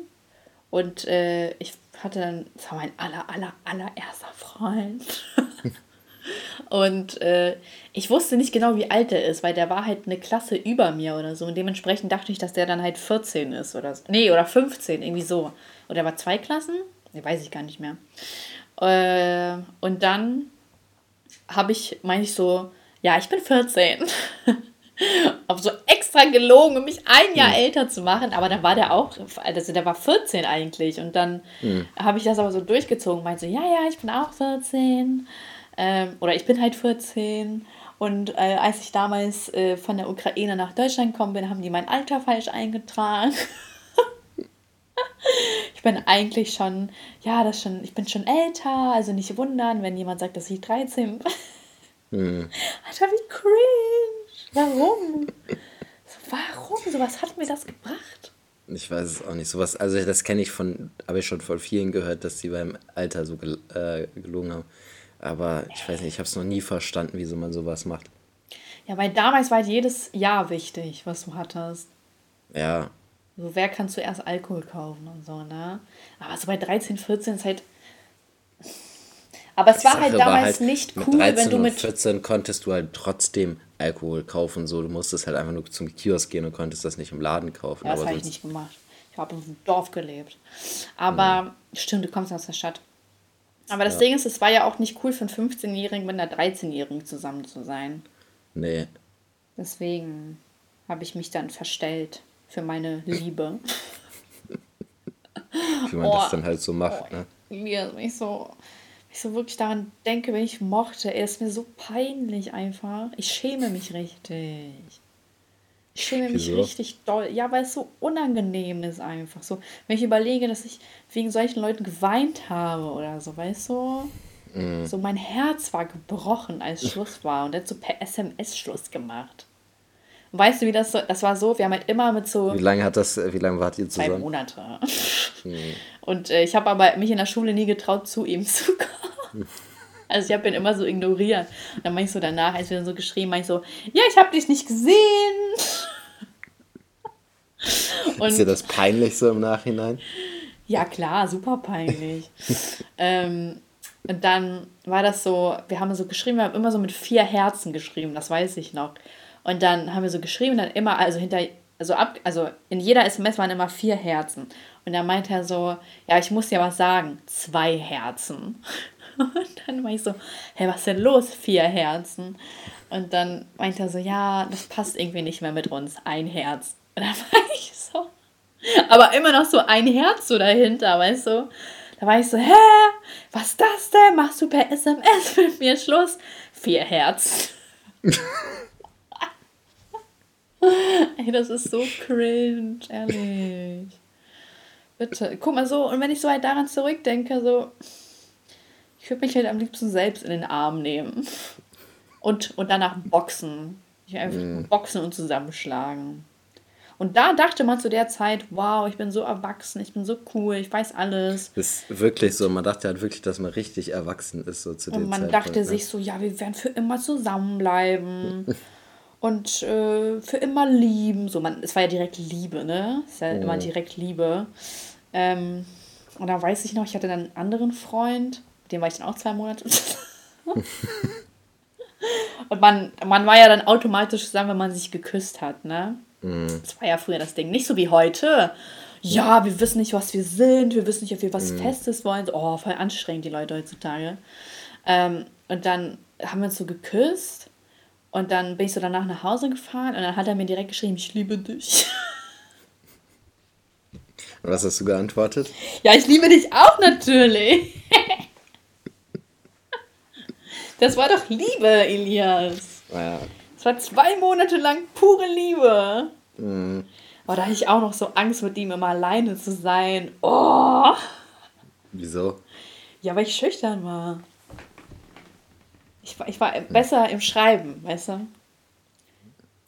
und äh, ich hatte dann, das war mein aller, aller, allererster Freund. und äh, ich wusste nicht genau, wie alt er ist, weil der war halt eine Klasse über mir oder so. Und dementsprechend dachte ich, dass der dann halt 14 ist oder so. Nee, oder 15, irgendwie so. Oder er war zwei Klassen? Nee, weiß ich gar nicht mehr. Äh, und dann habe ich, meine ich so, ja, ich bin 14. habe so extra gelogen, um mich ein Jahr mhm. älter zu machen, aber dann war der auch, also der war 14 eigentlich und dann mhm. habe ich das aber so durchgezogen, meinte so, ja, ja, ich bin auch 14 ähm, oder ich bin halt 14 und äh, als ich damals äh, von der Ukraine nach Deutschland gekommen bin, haben die mein Alter falsch eingetragen. ich bin eigentlich schon, ja, das schon, ich bin schon älter, also nicht wundern, wenn jemand sagt, dass ich 13 bin. Hm. Alter, wie cringe. Warum? Warum? So was hat mir das gebracht? Ich weiß es auch nicht. Sowas, also das kenne ich von, habe ich schon von vielen gehört, dass sie beim Alter so gel äh, gelogen haben. Aber ich weiß nicht, ich habe es noch nie verstanden, wieso man sowas macht. Ja, weil damals war halt jedes Jahr wichtig, was du hattest. Ja. So, wer kann zuerst Alkohol kaufen und so, ne? Aber so bei 13, 14 ist halt. Aber es war halt damals halt, nicht cool, wenn du mit 14 konntest du halt trotzdem Alkohol kaufen. So, du musstest halt einfach nur zum Kiosk gehen und konntest das nicht im Laden kaufen. Ja, das habe ich nicht gemacht. Ich habe im Dorf gelebt. Aber mhm. stimmt, du kommst aus der Stadt. Aber das ja. Ding ist, es war ja auch nicht cool für einen 15-Jährigen mit einer 13-Jährigen zusammen zu sein. Nee. Deswegen habe ich mich dann verstellt für meine Liebe. Wie man oh, das dann halt so macht, oh, ne? Wie ich so, ich so wirklich daran denke, wenn ich mochte, er ist mir so peinlich einfach. Ich schäme mich richtig. Ich schäme mich Wieso? richtig doll. Ja, weil es so unangenehm ist einfach. So, wenn ich überlege, dass ich wegen solchen Leuten geweint habe oder so, weißt du? Mm. So, mein Herz war gebrochen, als Schluss war. Und er hat so per SMS Schluss gemacht. Und weißt du, wie das so, das war so, wir haben halt immer mit so. Wie lange hat das, wie lange wart ihr zusammen? Zwei Monate. Mm. Und äh, ich habe aber mich in der Schule nie getraut, zu ihm zu kommen. Also ich habe ihn immer so ignoriert. Und dann mache ich so danach, als wir dann so geschrieben, mache ich so, ja, ich habe dich nicht gesehen. Und, ist dir das peinlich so im Nachhinein? Ja, klar, super peinlich. ähm, und dann war das so, wir haben so geschrieben, wir haben immer so mit vier Herzen geschrieben, das weiß ich noch. Und dann haben wir so geschrieben, dann immer, also hinter, also ab, also in jeder SMS waren immer vier Herzen. Und dann meinte er so, ja, ich muss dir was sagen, zwei Herzen. Und dann war ich so, hey, was ist denn los? Vier Herzen. Und dann meinte er so, ja, das passt irgendwie nicht mehr mit uns. Ein Herz. Und dann war ich so, aber immer noch so ein Herz so dahinter, weißt du? Da war ich so, hä? Was ist das denn? Machst du per SMS mit mir Schluss? Vier Herz. Ey, das ist so cringe, ehrlich. Bitte. Guck mal so, und wenn ich so halt daran zurückdenke, so, ich würde mich halt am liebsten selbst in den Arm nehmen. Und, und danach boxen. Ich einfach mm. boxen und zusammenschlagen. Und da dachte man zu der Zeit, wow, ich bin so erwachsen, ich bin so cool, ich weiß alles. Das ist wirklich so, man dachte halt wirklich, dass man richtig erwachsen ist so zu Und man dachte ne? sich so, ja, wir werden für immer zusammenbleiben. und äh, für immer lieben. So, man, es war ja direkt Liebe, ne? Es ist ja oh. immer direkt Liebe. Ähm, und da weiß ich noch, ich hatte dann einen anderen Freund, dem war ich dann auch zwei Monate. und man, man war ja dann automatisch zusammen, wenn man sich geküsst hat, ne? Mhm. Das war ja früher das Ding. Nicht so wie heute. Ja, wir wissen nicht, was wir sind, wir wissen nicht, ob wir was mhm. Festes wollen. Oh, voll anstrengend, die Leute heutzutage. Ähm, und dann haben wir uns so geküsst und dann bin ich so danach nach Hause gefahren und dann hat er mir direkt geschrieben, ich liebe dich. Und was hast du geantwortet? Ja, ich liebe dich auch natürlich. Das war doch Liebe, Elias. Ja. Das war zwei Monate lang pure Liebe. Mhm. Aber da hatte ich auch noch so Angst, mit ihm immer alleine zu sein. Oh. Wieso? Ja, weil ich schüchtern war. Ich war, ich war besser im Schreiben, weißt du?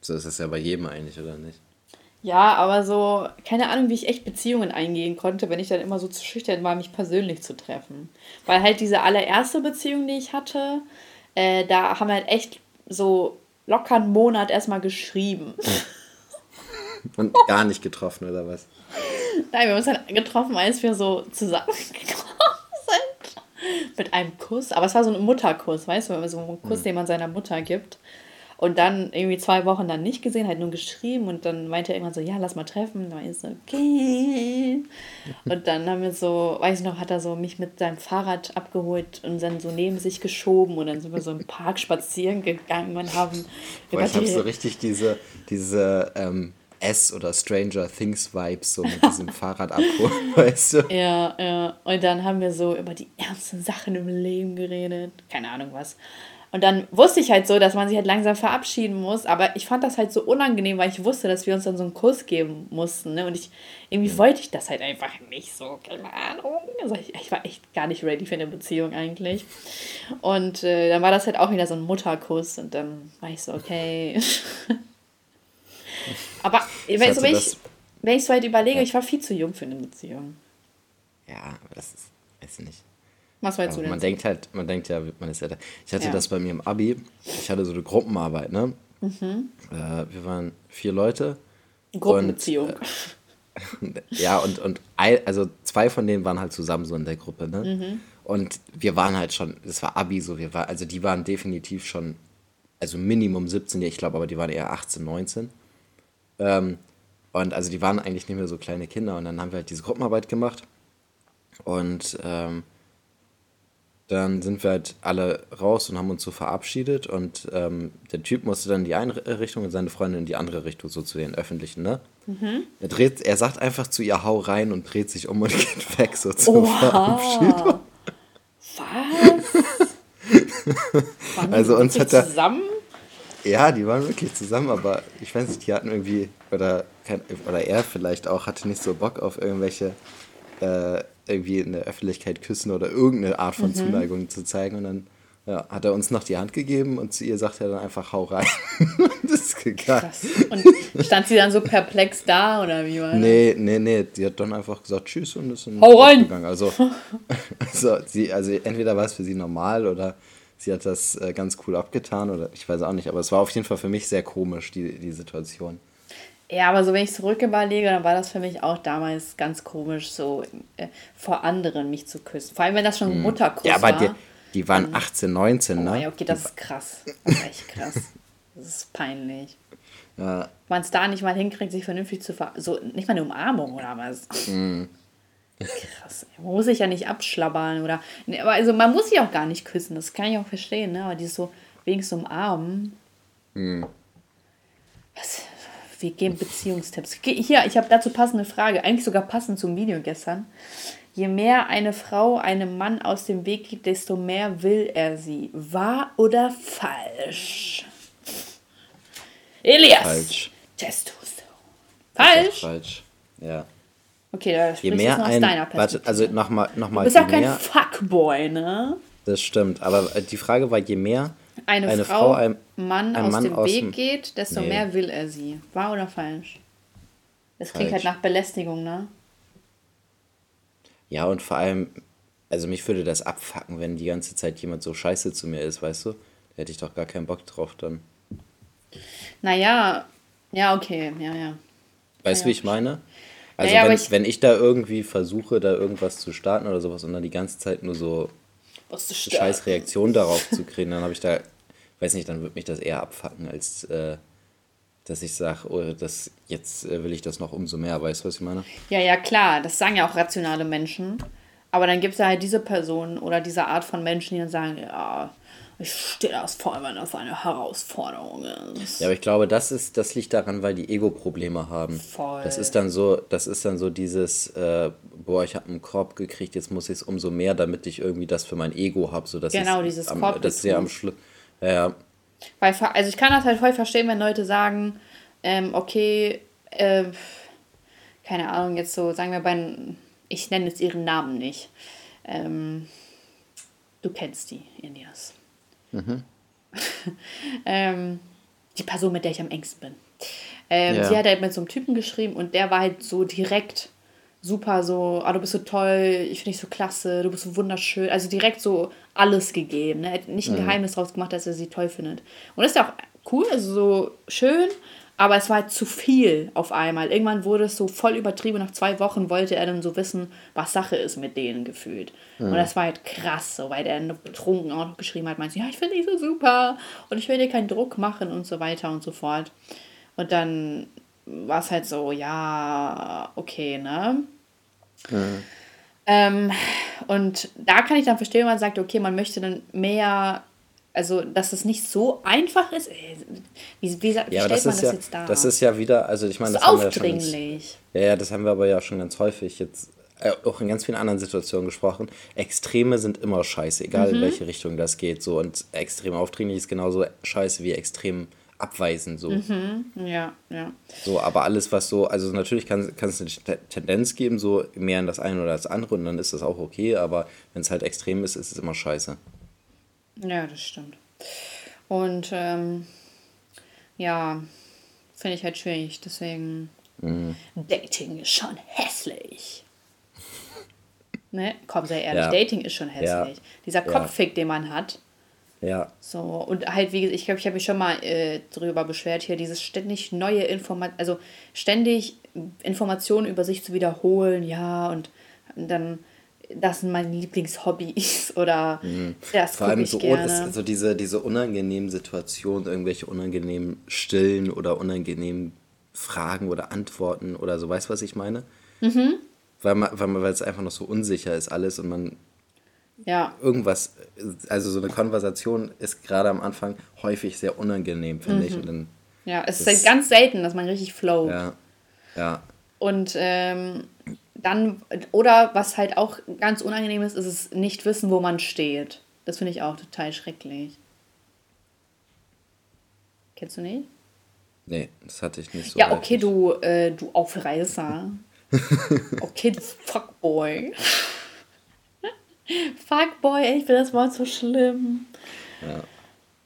So ist das ja bei jedem eigentlich, oder nicht? Ja, aber so, keine Ahnung, wie ich echt Beziehungen eingehen konnte, wenn ich dann immer so zu schüchtern war, mich persönlich zu treffen. Weil halt diese allererste Beziehung, die ich hatte, äh, da haben wir halt echt so locker einen Monat erstmal geschrieben. Und gar nicht getroffen, oder was? Nein, wir haben uns halt getroffen, als wir so zusammengekommen sind. Mit einem Kuss. Aber es war so ein Mutterkuss, weißt du, so ein Kuss, mhm. den man seiner Mutter gibt. Und dann irgendwie zwei Wochen dann nicht gesehen, halt nur geschrieben und dann meinte er irgendwann so, ja, lass mal treffen. Und dann war ich so, okay. Und dann haben wir so, weiß ich noch, hat er so mich mit seinem Fahrrad abgeholt und dann so neben sich geschoben und dann sind wir so im Park spazieren gegangen und haben. Boah, ich habe so richtig diese, diese ähm, S- oder Stranger Things Vibes so mit diesem Fahrrad abholen, weißt du? Ja, ja. Und dann haben wir so über die ernsten Sachen im Leben geredet. Keine Ahnung was. Und dann wusste ich halt so, dass man sich halt langsam verabschieden muss. Aber ich fand das halt so unangenehm, weil ich wusste, dass wir uns dann so einen Kuss geben mussten. Ne? Und ich irgendwie mhm. wollte ich das halt einfach nicht so. Keine Ahnung. Also ich, ich, war echt gar nicht ready für eine Beziehung eigentlich. Und äh, dann war das halt auch wieder so ein Mutterkuss. Und dann war ich so, okay. aber wenn, so, wenn, ich, wenn ich so halt überlege, ja. ich war viel zu jung für eine Beziehung. Ja, aber das ist, weiß nicht. Was meinst du denn? Man denkt halt, man denkt ja, man ist ja da. Ich hatte ja. das bei mir im Abi, ich hatte so eine Gruppenarbeit, ne? Mhm. Äh, wir waren vier Leute. Gruppenbeziehung. Und, äh, ja, und, und also zwei von denen waren halt zusammen so in der Gruppe, ne? Mhm. Und wir waren halt schon, es war Abi so, wir war, also die waren definitiv schon, also Minimum 17, ich glaube, aber die waren eher 18, 19. Ähm, und also die waren eigentlich nicht mehr so kleine Kinder und dann haben wir halt diese Gruppenarbeit gemacht. Und ähm, dann sind wir halt alle raus und haben uns so verabschiedet und ähm, der Typ musste dann in die eine Richtung und seine Freundin in die andere Richtung, so zu den öffentlichen, ne? Mhm. Er, dreht, er sagt einfach zu ihr, hau rein und dreht sich um und geht weg, so zur Oha. Verabschiedung. Was? also uns hat er, zusammen? Ja, die waren wirklich zusammen, aber ich weiß nicht, die hatten irgendwie, oder, oder er vielleicht auch, hatte nicht so Bock auf irgendwelche äh, irgendwie in der Öffentlichkeit küssen oder irgendeine Art von mhm. Zuneigung zu zeigen. Und dann ja, hat er uns noch die Hand gegeben und zu ihr sagt er dann einfach, hau rein. das ist gegangen. Und stand sie dann so perplex da oder wie war das? Nee, nee, nee. Die hat dann einfach gesagt Tschüss und ist dann hau rein. gegangen. Also, also, sie, also entweder war es für sie normal oder sie hat das äh, ganz cool abgetan oder ich weiß auch nicht. Aber es war auf jeden Fall für mich sehr komisch, die, die Situation. Ja, aber so wenn ich zurück überlege, dann war das für mich auch damals ganz komisch, so äh, vor anderen mich zu küssen. Vor allem, wenn das schon hm. Mutterkuss war. Ja, aber die, die waren 18, 19, ne? Oh, ja, okay, das ist krass. Das ist echt krass. Das ist peinlich. Ja. Man es da nicht mal hinkriegt, sich vernünftig zu ver... So, nicht mal eine Umarmung oder was? Mhm. Krass. Man muss sich ja nicht abschlabbern oder... Nee, aber also man muss sich auch gar nicht küssen, das kann ich auch verstehen, ne? Aber dieses so wenigstens umarmen... Mhm. Was wir geben Beziehungstipps. Hier, ich habe dazu passende Frage, eigentlich sogar passend zum Video gestern. Je mehr eine Frau einem Mann aus dem Weg geht, desto mehr will er sie. Wahr oder falsch? Elias. Falsch. Testosteron. Falsch? Falsch. Ja. Okay, da je mehr aus ein, deiner Perspektive. Warte, also nochmal. Noch mal, du bist auch kein mehr, Fuckboy, ne? Das stimmt, aber äh, die Frage war, je mehr eine, eine Frau, Frau einem Mann aus Mann dem aus Weg geht, desto nee. mehr will er sie. Wahr oder falsch? Das klingt halt nach Belästigung, ne? Ja, und vor allem, also mich würde das abfacken, wenn die ganze Zeit jemand so scheiße zu mir ist, weißt du? Da hätte ich doch gar keinen Bock drauf dann. Naja, ja, okay, ja, ja. Weißt du, ja, wie ich meine? Also naja, wenn, ich, wenn ich da irgendwie versuche, da irgendwas zu starten oder sowas und dann die ganze Zeit nur so was scheiß Reaktion darauf zu kriegen, dann habe ich da, weiß nicht, dann würde mich das eher abfacken, als äh, dass ich sage, oh, das, jetzt äh, will ich das noch umso mehr. Weißt du, was ich meine? Ja, ja, klar, das sagen ja auch rationale Menschen. Aber dann gibt es ja halt diese Personen oder diese Art von Menschen, die dann sagen, ja, ich stehe das vor allem, wenn das eine Herausforderung ist. Ja, aber ich glaube, das ist, das liegt daran, weil die Ego-Probleme haben. Voll. Das ist dann so, das ist dann so dieses, äh, boah, ich habe einen Korb gekriegt, jetzt muss ich es umso mehr, damit ich irgendwie das für mein Ego habe, so genau dieses am, Korb. Das ist ja am Schluss. Ja, Weil, also ich kann das halt voll verstehen, wenn Leute sagen, ähm, okay, äh, keine Ahnung, jetzt so, sagen wir bei, ich nenne jetzt ihren Namen nicht. Ähm, du kennst die, Indias. Mhm. ähm, die Person, mit der ich am engsten bin. Ähm, ja. Sie hat halt mit so einem Typen geschrieben und der war halt so direkt super so, ah, du bist so toll, ich finde dich so klasse, du bist so wunderschön. Also direkt so alles gegeben. Ne? Er hat nicht ein mhm. Geheimnis draus gemacht, dass er sie toll findet. Und das ist ja auch cool, also so schön, aber es war halt zu viel auf einmal. Irgendwann wurde es so voll übertrieben. Nach zwei Wochen wollte er dann so wissen, was Sache ist mit denen gefühlt. Mhm. Und das war halt krass, so, weil er dann betrunken auch noch geschrieben hat, meinte, ja, ich finde dich so super und ich will dir keinen Druck machen und so weiter und so fort. Und dann war es halt so, ja, okay, ne? Mhm. Ähm, und da kann ich dann verstehen, wenn man sagt, okay, man möchte dann mehr also, dass es nicht so einfach ist. Wie, wie, wie ja, stellt das man das ja, jetzt dar? Das ist ja wieder, also ich meine, das, das haben wir ja schon. Ganz, ja, ja, das haben wir aber ja schon ganz häufig jetzt äh, auch in ganz vielen anderen Situationen gesprochen, Extreme sind immer scheiße, egal mhm. in welche Richtung das geht. So. Und extrem aufdringlich ist genauso scheiße wie extrem abweisend. So. Mhm. Ja, ja. So, aber alles, was so, also natürlich kann, kann es eine Tendenz geben, so mehr in das eine oder das andere und dann ist das auch okay, aber wenn es halt extrem ist, ist es immer scheiße. Ja, das stimmt. Und ähm, ja, finde ich halt schwierig, deswegen. Mhm. Dating ist schon hässlich. Ne? Komm, sei ehrlich, ja. Dating ist schon hässlich. Ja. Dieser Kopffick, ja. den man hat. Ja. So, und halt, wie ich glaube, ich habe mich schon mal äh, darüber beschwert, hier dieses ständig neue Informationen, also ständig Informationen über sich zu wiederholen, ja, und dann, das sind meine Lieblingshobbys oder mhm. das Vor allem ich so, gerne. so diese, diese unangenehmen Situationen, irgendwelche unangenehmen Stillen oder unangenehmen Fragen oder Antworten oder so, weißt du, was ich meine? Mhm. Weil, man, weil, man, weil es einfach noch so unsicher ist alles und man ja. irgendwas, also so eine Konversation ist gerade am Anfang häufig sehr unangenehm, finde mhm. ich. Und dann ja, es ist halt ganz selten, dass man richtig flow. Ja. Ja. Und ähm, dann, oder was halt auch ganz unangenehm ist, ist es nicht wissen, wo man steht. Das finde ich auch total schrecklich. Kennst du nicht? Nee, das hatte ich nicht so. Ja, okay, du, äh, du Aufreißer. okay, du Fuckboy. Fuckboy, ich finde das Wort so schlimm. Ja.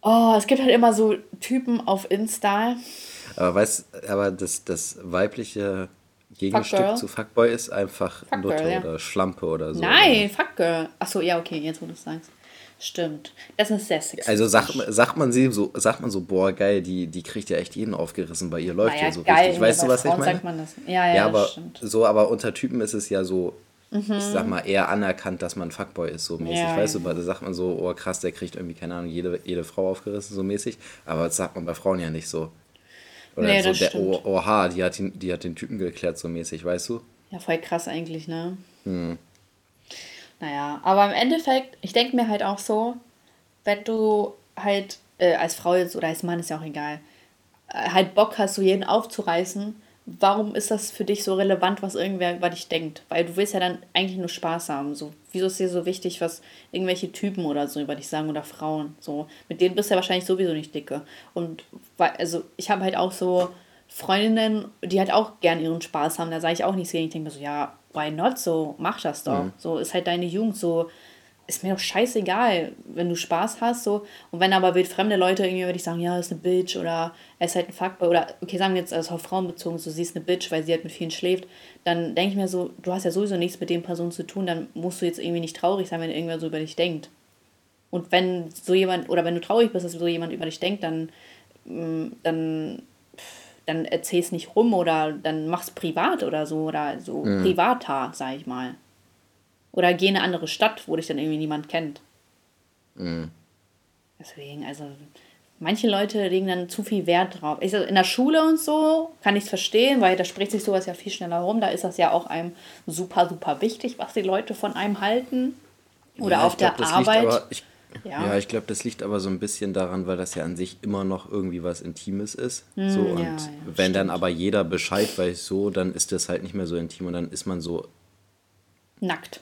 Oh, es gibt halt immer so Typen auf Insta. Aber weißt aber das, das weibliche Gegenstück Fuckgirl. zu Fuckboy ist einfach Fuckgirl, Nutte ja. oder Schlampe oder so. Nein? Fuckgirl. Achso, ja, okay, jetzt wo du es sagst. Stimmt. Das ist sehr sexy. Also sagt, sagt man sie so, sagt man so, boah, geil, die, die kriegt ja echt jeden aufgerissen, bei ihr läuft ja so geil, richtig. Weißt du, was Frauen ich meine? Sagt man das. Ja, ja, ja aber stimmt. so, aber unter Typen ist es ja so, mhm. ich sag mal, eher anerkannt, dass man Fuckboy ist, so mäßig. Ja, weißt ja. du, da sagt man so, oh krass, der kriegt irgendwie, keine Ahnung, jede, jede Frau aufgerissen, so mäßig. Aber das sagt man bei Frauen ja nicht so. Oder nee, so der, oh, oha, die hat, den, die hat den Typen geklärt, so mäßig, weißt du? Ja, voll krass eigentlich, ne? Hm. Naja, aber im Endeffekt, ich denke mir halt auch so, wenn du halt äh, als Frau jetzt oder als Mann ist ja auch egal, äh, halt Bock hast, so jeden aufzureißen, warum ist das für dich so relevant, was irgendwer über dich denkt? Weil du willst ja dann eigentlich nur Spaß haben. So, wieso ist dir so wichtig, was irgendwelche Typen oder so über dich sagen oder Frauen? So, mit denen bist du ja wahrscheinlich sowieso nicht dicke. Und weil, also ich habe halt auch so Freundinnen, die halt auch gern ihren Spaß haben. Da sage ich auch nichts gegen. Ich denke mir so, ja, why not? So, mach das doch. Mhm. So ist halt deine Jugend so ist mir doch scheißegal, wenn du Spaß hast, so. Und wenn aber wildfremde Leute irgendwie würde ich sagen, ja, ist eine Bitch oder er ist halt ein Fuckboy oder, okay, sagen wir jetzt also auf Frauen bezogen, so sie ist eine Bitch, weil sie halt mit vielen schläft, dann denke ich mir so, du hast ja sowieso nichts mit den Personen zu tun, dann musst du jetzt irgendwie nicht traurig sein, wenn irgendwer so über dich denkt. Und wenn so jemand, oder wenn du traurig bist, dass so jemand über dich denkt, dann, mm, dann, dann erzähl's nicht rum oder dann mach's privat oder so oder so mhm. privater, sag ich mal. Oder geh in eine andere Stadt, wo dich dann irgendwie niemand kennt. Mhm. Deswegen, also manche Leute legen dann zu viel Wert drauf. Ich, in der Schule und so kann ich es verstehen, weil da spricht sich sowas ja viel schneller rum. Da ist das ja auch einem super, super wichtig, was die Leute von einem halten. Oder ja, auf glaub, der Arbeit. Aber, ich, ja. ja. ich glaube, das liegt aber so ein bisschen daran, weil das ja an sich immer noch irgendwie was Intimes ist. Mm, so, und ja, wenn stimmt. dann aber jeder Bescheid weiß, so, dann ist das halt nicht mehr so intim und dann ist man so. Nackt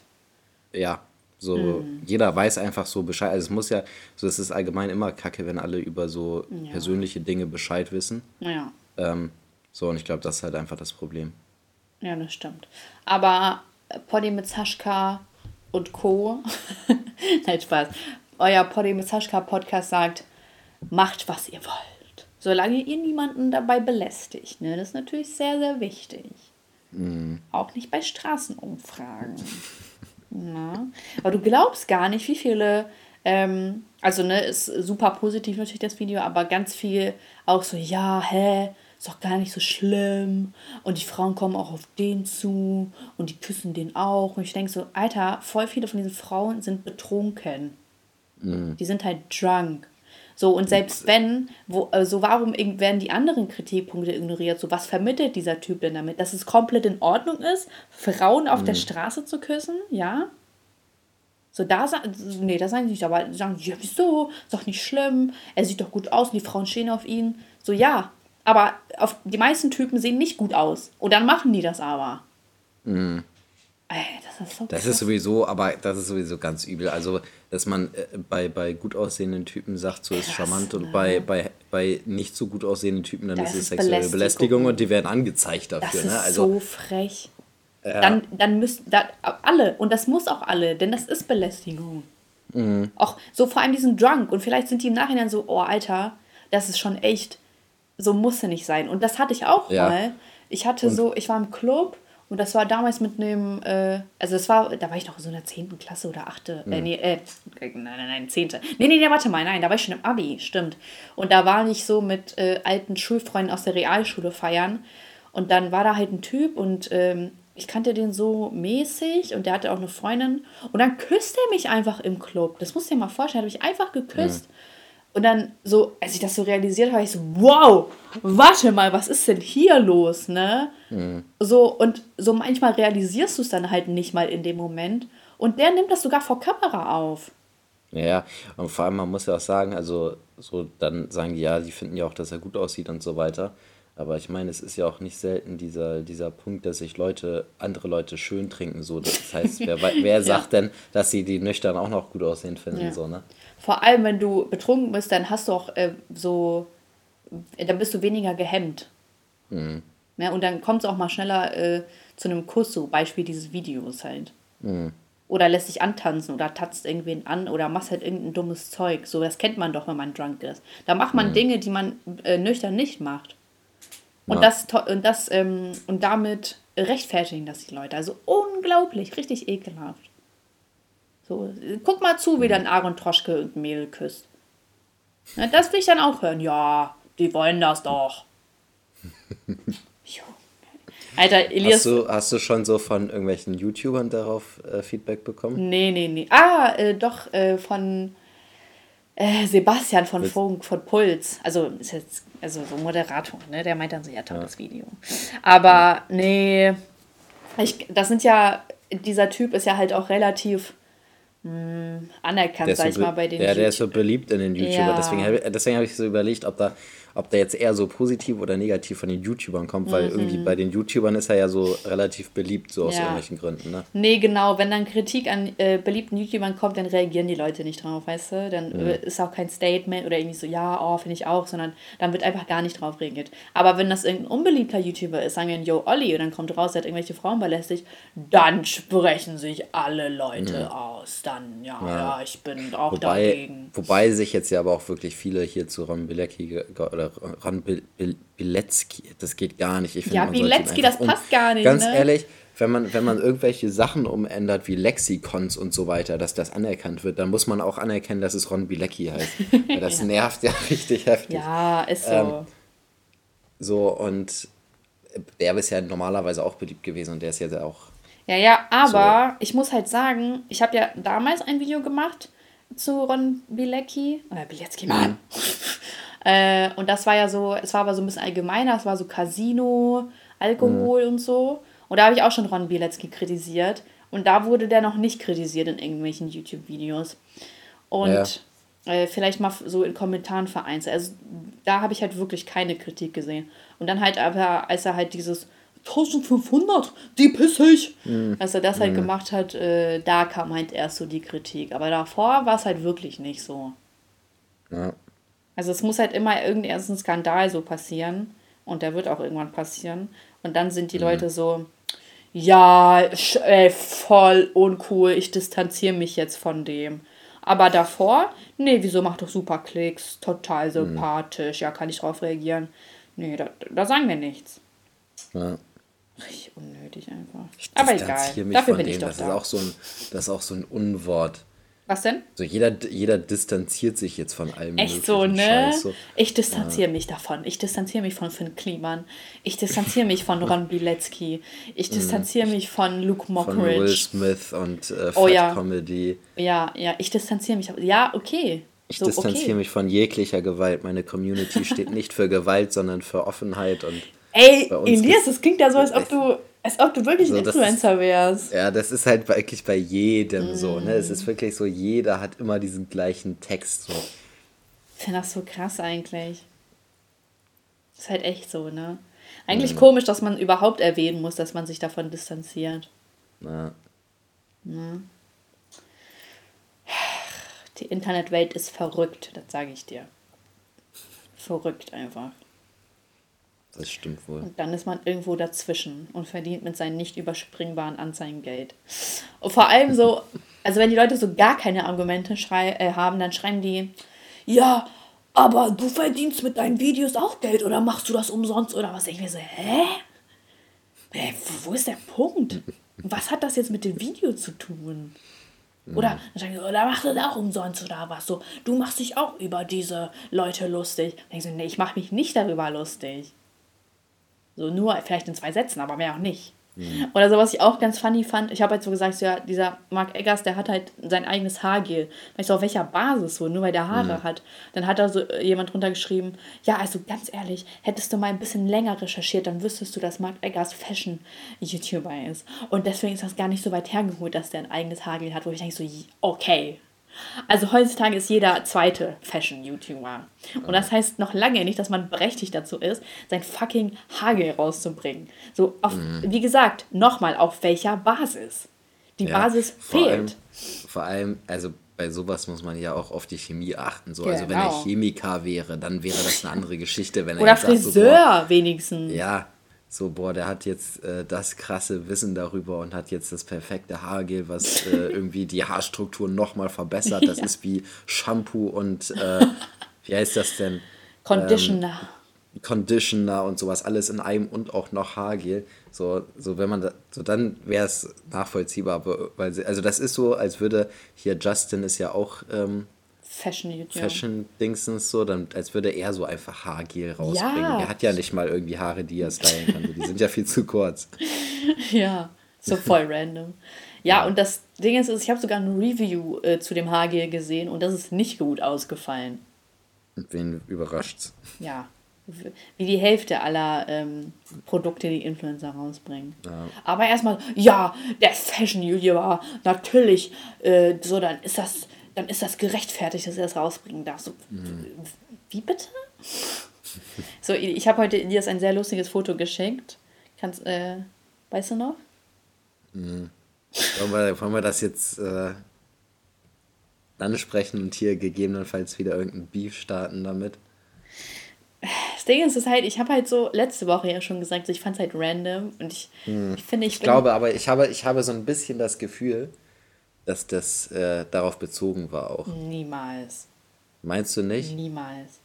ja, so mhm. jeder weiß einfach so Bescheid. Also es muss ja, so es ist allgemein immer kacke, wenn alle über so ja. persönliche Dinge Bescheid wissen. Ja. Ähm, so, und ich glaube, das ist halt einfach das Problem. Ja, das stimmt. Aber Poddy mit Saschka und Co. Nein, Spaß. Euer Poddy mit Saschka Podcast sagt, macht, was ihr wollt. Solange ihr niemanden dabei belästigt. Ne? Das ist natürlich sehr, sehr wichtig. Mhm. Auch nicht bei Straßenumfragen. Ja. Aber du glaubst gar nicht, wie viele, ähm, also ne, ist super positiv natürlich das Video, aber ganz viel auch so, ja, hä, ist doch gar nicht so schlimm. Und die Frauen kommen auch auf den zu und die küssen den auch. Und ich denke so, Alter, voll viele von diesen Frauen sind betrunken. Mhm. Die sind halt drunk. So, und selbst wenn, wo, also warum werden die anderen Kritikpunkte ignoriert? So, was vermittelt dieser Typ denn damit? Dass es komplett in Ordnung ist, Frauen auf mhm. der Straße zu küssen, ja? So, da sagen, nee, da sagen sie nicht, aber sagen sie, ja, wieso? Ist doch nicht schlimm, er sieht doch gut aus und die Frauen stehen auf ihn. So, ja, aber auf, die meisten Typen sehen nicht gut aus. Und dann machen die das aber. Mhm. Das ist so Das ist sowieso, aber das ist sowieso ganz übel. Also, dass man äh, bei, bei gut aussehenden Typen sagt, so ist charmant und ne? bei, bei, bei nicht so gut aussehenden Typen, dann das ist es sexuelle Belästigung. Belästigung. und die werden angezeigt dafür. Das ne? ist ne? also, so frech. Ja. Dann, dann müssen da, alle, und das muss auch alle, denn das ist Belästigung. Mhm. Auch so vor allem diesen Drunk und vielleicht sind die im Nachhinein so, oh Alter, das ist schon echt, so muss er nicht sein. Und das hatte ich auch ja. mal. Ich hatte und so, ich war im Club und das war damals mit einem, äh, also es war, da war ich noch so in der 10. Klasse oder 8. Äh, mhm. Äh, nee, äh, nein, nein, nein, 10. Nee, nee, nee, warte mal, nein, da war ich schon im Abi, stimmt. Und da war ich so mit äh, alten Schulfreunden aus der Realschule feiern. Und dann war da halt ein Typ und ähm, ich kannte den so mäßig und der hatte auch eine Freundin. Und dann küsst er mich einfach im Club. Das musst du dir mal vorstellen. Hat mich einfach geküsst. Mhm. Und dann so, als ich das so realisiert habe, ich so, wow, warte mal, was ist denn hier los, ne? Mhm. So, und so manchmal realisierst du es dann halt nicht mal in dem Moment. Und der nimmt das sogar vor Kamera auf. Ja, und vor allem, man muss ja auch sagen, also so, dann sagen die, ja, die finden ja auch, dass er gut aussieht und so weiter. Aber ich meine, es ist ja auch nicht selten dieser, dieser Punkt, dass sich Leute, andere Leute schön trinken. So. Das heißt, wer, wer sagt ja. denn, dass sie die nüchtern auch noch gut aussehen finden? Ja. So, ne? Vor allem, wenn du betrunken bist, dann hast du auch äh, so, dann bist du weniger gehemmt. Mhm. Ja, und dann kommt es auch mal schneller äh, zu einem Kuss, so Beispiel dieses Videos halt. Mhm. Oder lässt sich antanzen oder tatzt irgendwen an oder machst halt irgendein dummes Zeug. So, das kennt man doch, wenn man drunk ist. Da macht man mhm. Dinge, die man äh, nüchtern nicht macht. Und, ja. das, und, das, ähm, und damit rechtfertigen das die Leute. Also unglaublich, richtig ekelhaft. So, guck mal zu, wie dann Aaron Troschke irgendein Mädel küsst. Na, das will ich dann auch hören. Ja, die wollen das doch. Alter, Elias. Hast du, hast du schon so von irgendwelchen YouTubern darauf äh, Feedback bekommen? Nee, nee, nee. Ah, äh, doch, äh, von äh, Sebastian von Funk, von Puls. Also ist jetzt also so Moderator, ne? Der meint dann so, ja, tolles ja. Video. Aber nee, ich, das sind ja, dieser Typ ist ja halt auch relativ mh, hm, anerkannt, sag ich mal, bei den Ja, der ist so beliebt in den YouTubern. Ja. Deswegen, deswegen habe ich so überlegt, ob da ob der jetzt eher so positiv oder negativ von den YouTubern kommt, weil mhm. irgendwie bei den YouTubern ist er ja so relativ beliebt, so aus ja. irgendwelchen Gründen. Ne? Nee, genau. Wenn dann Kritik an äh, beliebten YouTubern kommt, dann reagieren die Leute nicht drauf, weißt du? Dann mhm. ist auch kein Statement oder irgendwie so, ja, oh, finde ich auch, sondern dann wird einfach gar nicht drauf reagiert. Aber wenn das irgendein unbeliebter YouTuber ist, sagen wir, yo, Olli, und dann kommt raus, der hat irgendwelche Frauen belästigt, dann sprechen sich alle Leute mhm. aus. Dann, ja, ja, ja, ich bin auch wobei, dagegen. Wobei sich jetzt ja aber auch wirklich viele hier zu Ron Bilecki oder Ron Bilecki, das geht gar nicht. Ich find, ja, Bilecki, das passt um, gar nicht. Ganz ne? ehrlich, wenn man, wenn man irgendwelche Sachen umändert, wie Lexikons und so weiter, dass das anerkannt wird, dann muss man auch anerkennen, dass es Ron Bilecki heißt. Weil das ja. nervt ja richtig heftig. Ja, ist so. Ähm, so, und der ist ja normalerweise auch beliebt gewesen und der ist jetzt auch. Ja, ja, aber so. ich muss halt sagen, ich habe ja damals ein Video gemacht zu Ron Bilecki. Oder Bilecki, Mann. Äh, und das war ja so, es war aber so ein bisschen allgemeiner, es war so Casino, Alkohol mhm. und so. Und da habe ich auch schon Ron Bielecki kritisiert. Und da wurde der noch nicht kritisiert in irgendwelchen YouTube-Videos. Und ja. äh, vielleicht mal so in Kommentaren vereinzelt. Also da habe ich halt wirklich keine Kritik gesehen. Und dann halt aber, als er halt dieses 1500, die pisse ich. Mhm. Als er das halt mhm. gemacht hat, äh, da kam halt erst so die Kritik. Aber davor war es halt wirklich nicht so. Ja. Also es muss halt immer irgendein Skandal so passieren und der wird auch irgendwann passieren. Und dann sind die mhm. Leute so, ja, ey, voll uncool, ich distanziere mich jetzt von dem. Aber davor, nee, wieso macht doch super Klicks, total mhm. sympathisch, mhm. ja, kann ich drauf reagieren. Nee, da, da sagen wir nichts. Ja. Richtig unnötig einfach. Ich Aber egal, dafür bin dem. ich doch das da. Ist auch so ein, das ist auch so ein Unwort. Was denn? So jeder, jeder distanziert sich jetzt von allem. Echt so, ne? Scheiß, so. Ich distanziere ja. mich davon. Ich distanziere mich von Finn Kliman. Ich distanziere mich von Ron Bilecki. Ich distanziere mhm. mich von Luke Mockridge. Von Will Smith und äh, oh, ja. Comedy. Ja, ja, ich distanziere mich. Ja, okay. Ich so, distanziere okay. mich von jeglicher Gewalt. Meine Community steht nicht für Gewalt, sondern für Offenheit und. Ey, Elias, das klingt ja so, als ob du als ob du wirklich so, ein Influencer ist, wärst. Ja, das ist halt wirklich bei jedem mm. so, ne? Es ist wirklich so, jeder hat immer diesen gleichen Text so. Ich finde das so krass eigentlich. Ist halt echt so, ne? Eigentlich mm. komisch, dass man überhaupt erwähnen muss, dass man sich davon distanziert. Ja. ja. Die Internetwelt ist verrückt, das sage ich dir. Verrückt einfach. Das stimmt wohl. Und dann ist man irgendwo dazwischen und verdient mit seinen nicht überspringbaren Anzeigen Geld. Und vor allem so, also wenn die Leute so gar keine Argumente schrei äh, haben, dann schreiben die, ja, aber du verdienst mit deinen Videos auch Geld oder machst du das umsonst oder was? Ich mir so, hä? hä? Wo ist der Punkt? Was hat das jetzt mit dem Video zu tun? Oder mhm. oder machst du das auch umsonst oder was? So, du machst dich auch über diese Leute lustig. Dann ich so, nee, ich mache mich nicht darüber lustig. So nur vielleicht in zwei Sätzen, aber mehr auch nicht. Mhm. Oder so, was ich auch ganz funny fand, ich habe halt so gesagt, so, ja, dieser Mark Eggers, der hat halt sein eigenes Haargel. Weißt du, auf welcher Basis so, nur weil der Haare mhm. hat. Dann hat da so äh, jemand drunter geschrieben, ja, also ganz ehrlich, hättest du mal ein bisschen länger recherchiert, dann wüsstest du, dass Mark Eggers Fashion-YouTuber ist. Und deswegen ist das gar nicht so weit hergeholt, dass der ein eigenes Haargel hat, wo ich denke so, okay, also heutzutage ist jeder zweite Fashion-YouTuber. Und das heißt noch lange nicht, dass man berechtigt dazu ist, sein fucking Hagel rauszubringen. So, auf, mhm. wie gesagt, nochmal, auf welcher Basis? Die ja, Basis vor fehlt. Allem, vor allem, also bei sowas muss man ja auch auf die Chemie achten. So. Genau. Also wenn er genau. Chemiker wäre, dann wäre das eine andere Geschichte. Wenn Oder Friseur sagt, so, wenigstens. Ja, so, boah, der hat jetzt äh, das krasse Wissen darüber und hat jetzt das perfekte Haargel, was äh, irgendwie die Haarstruktur nochmal verbessert. Das ja. ist wie Shampoo und äh, wie heißt das denn? Conditioner. Ähm, Conditioner und sowas, alles in einem und auch noch Haargel. So, so wenn man da, so dann wäre es nachvollziehbar, weil sie, also das ist so, als würde hier Justin ist ja auch ähm, Fashion-Dingsens so, dann, als würde er so einfach Haargel rausbringen. Ja. Er hat ja nicht mal irgendwie Haare, die er stylen kann. die sind ja viel zu kurz. Ja, so voll random. Ja, und das Ding ist, ich habe sogar ein Review äh, zu dem Haargel gesehen und das ist nicht gut ausgefallen. Wen überrascht's? Ja, wie die Hälfte aller ähm, Produkte, die Influencer rausbringen. Ja. Aber erstmal, ja, der Fashion-YouTuber, natürlich, äh, so, dann ist das dann ist das gerechtfertigt, dass er das rausbringen darf. So, mhm. Wie bitte? so, ich habe heute Elias ein sehr lustiges Foto geschenkt. Kannst, äh, weißt du noch? Mhm. Wollen, wir, wollen wir das jetzt äh, ansprechen und hier gegebenenfalls wieder irgendein Beef starten damit? Das Ding ist, ist halt, ich habe halt so letzte Woche ja schon gesagt, ich fand es halt random und ich, hm. ich finde, ich, ich glaube, aber ich habe, ich habe so ein bisschen das Gefühl, dass das äh, darauf bezogen war auch. Niemals. Meinst du nicht? Niemals.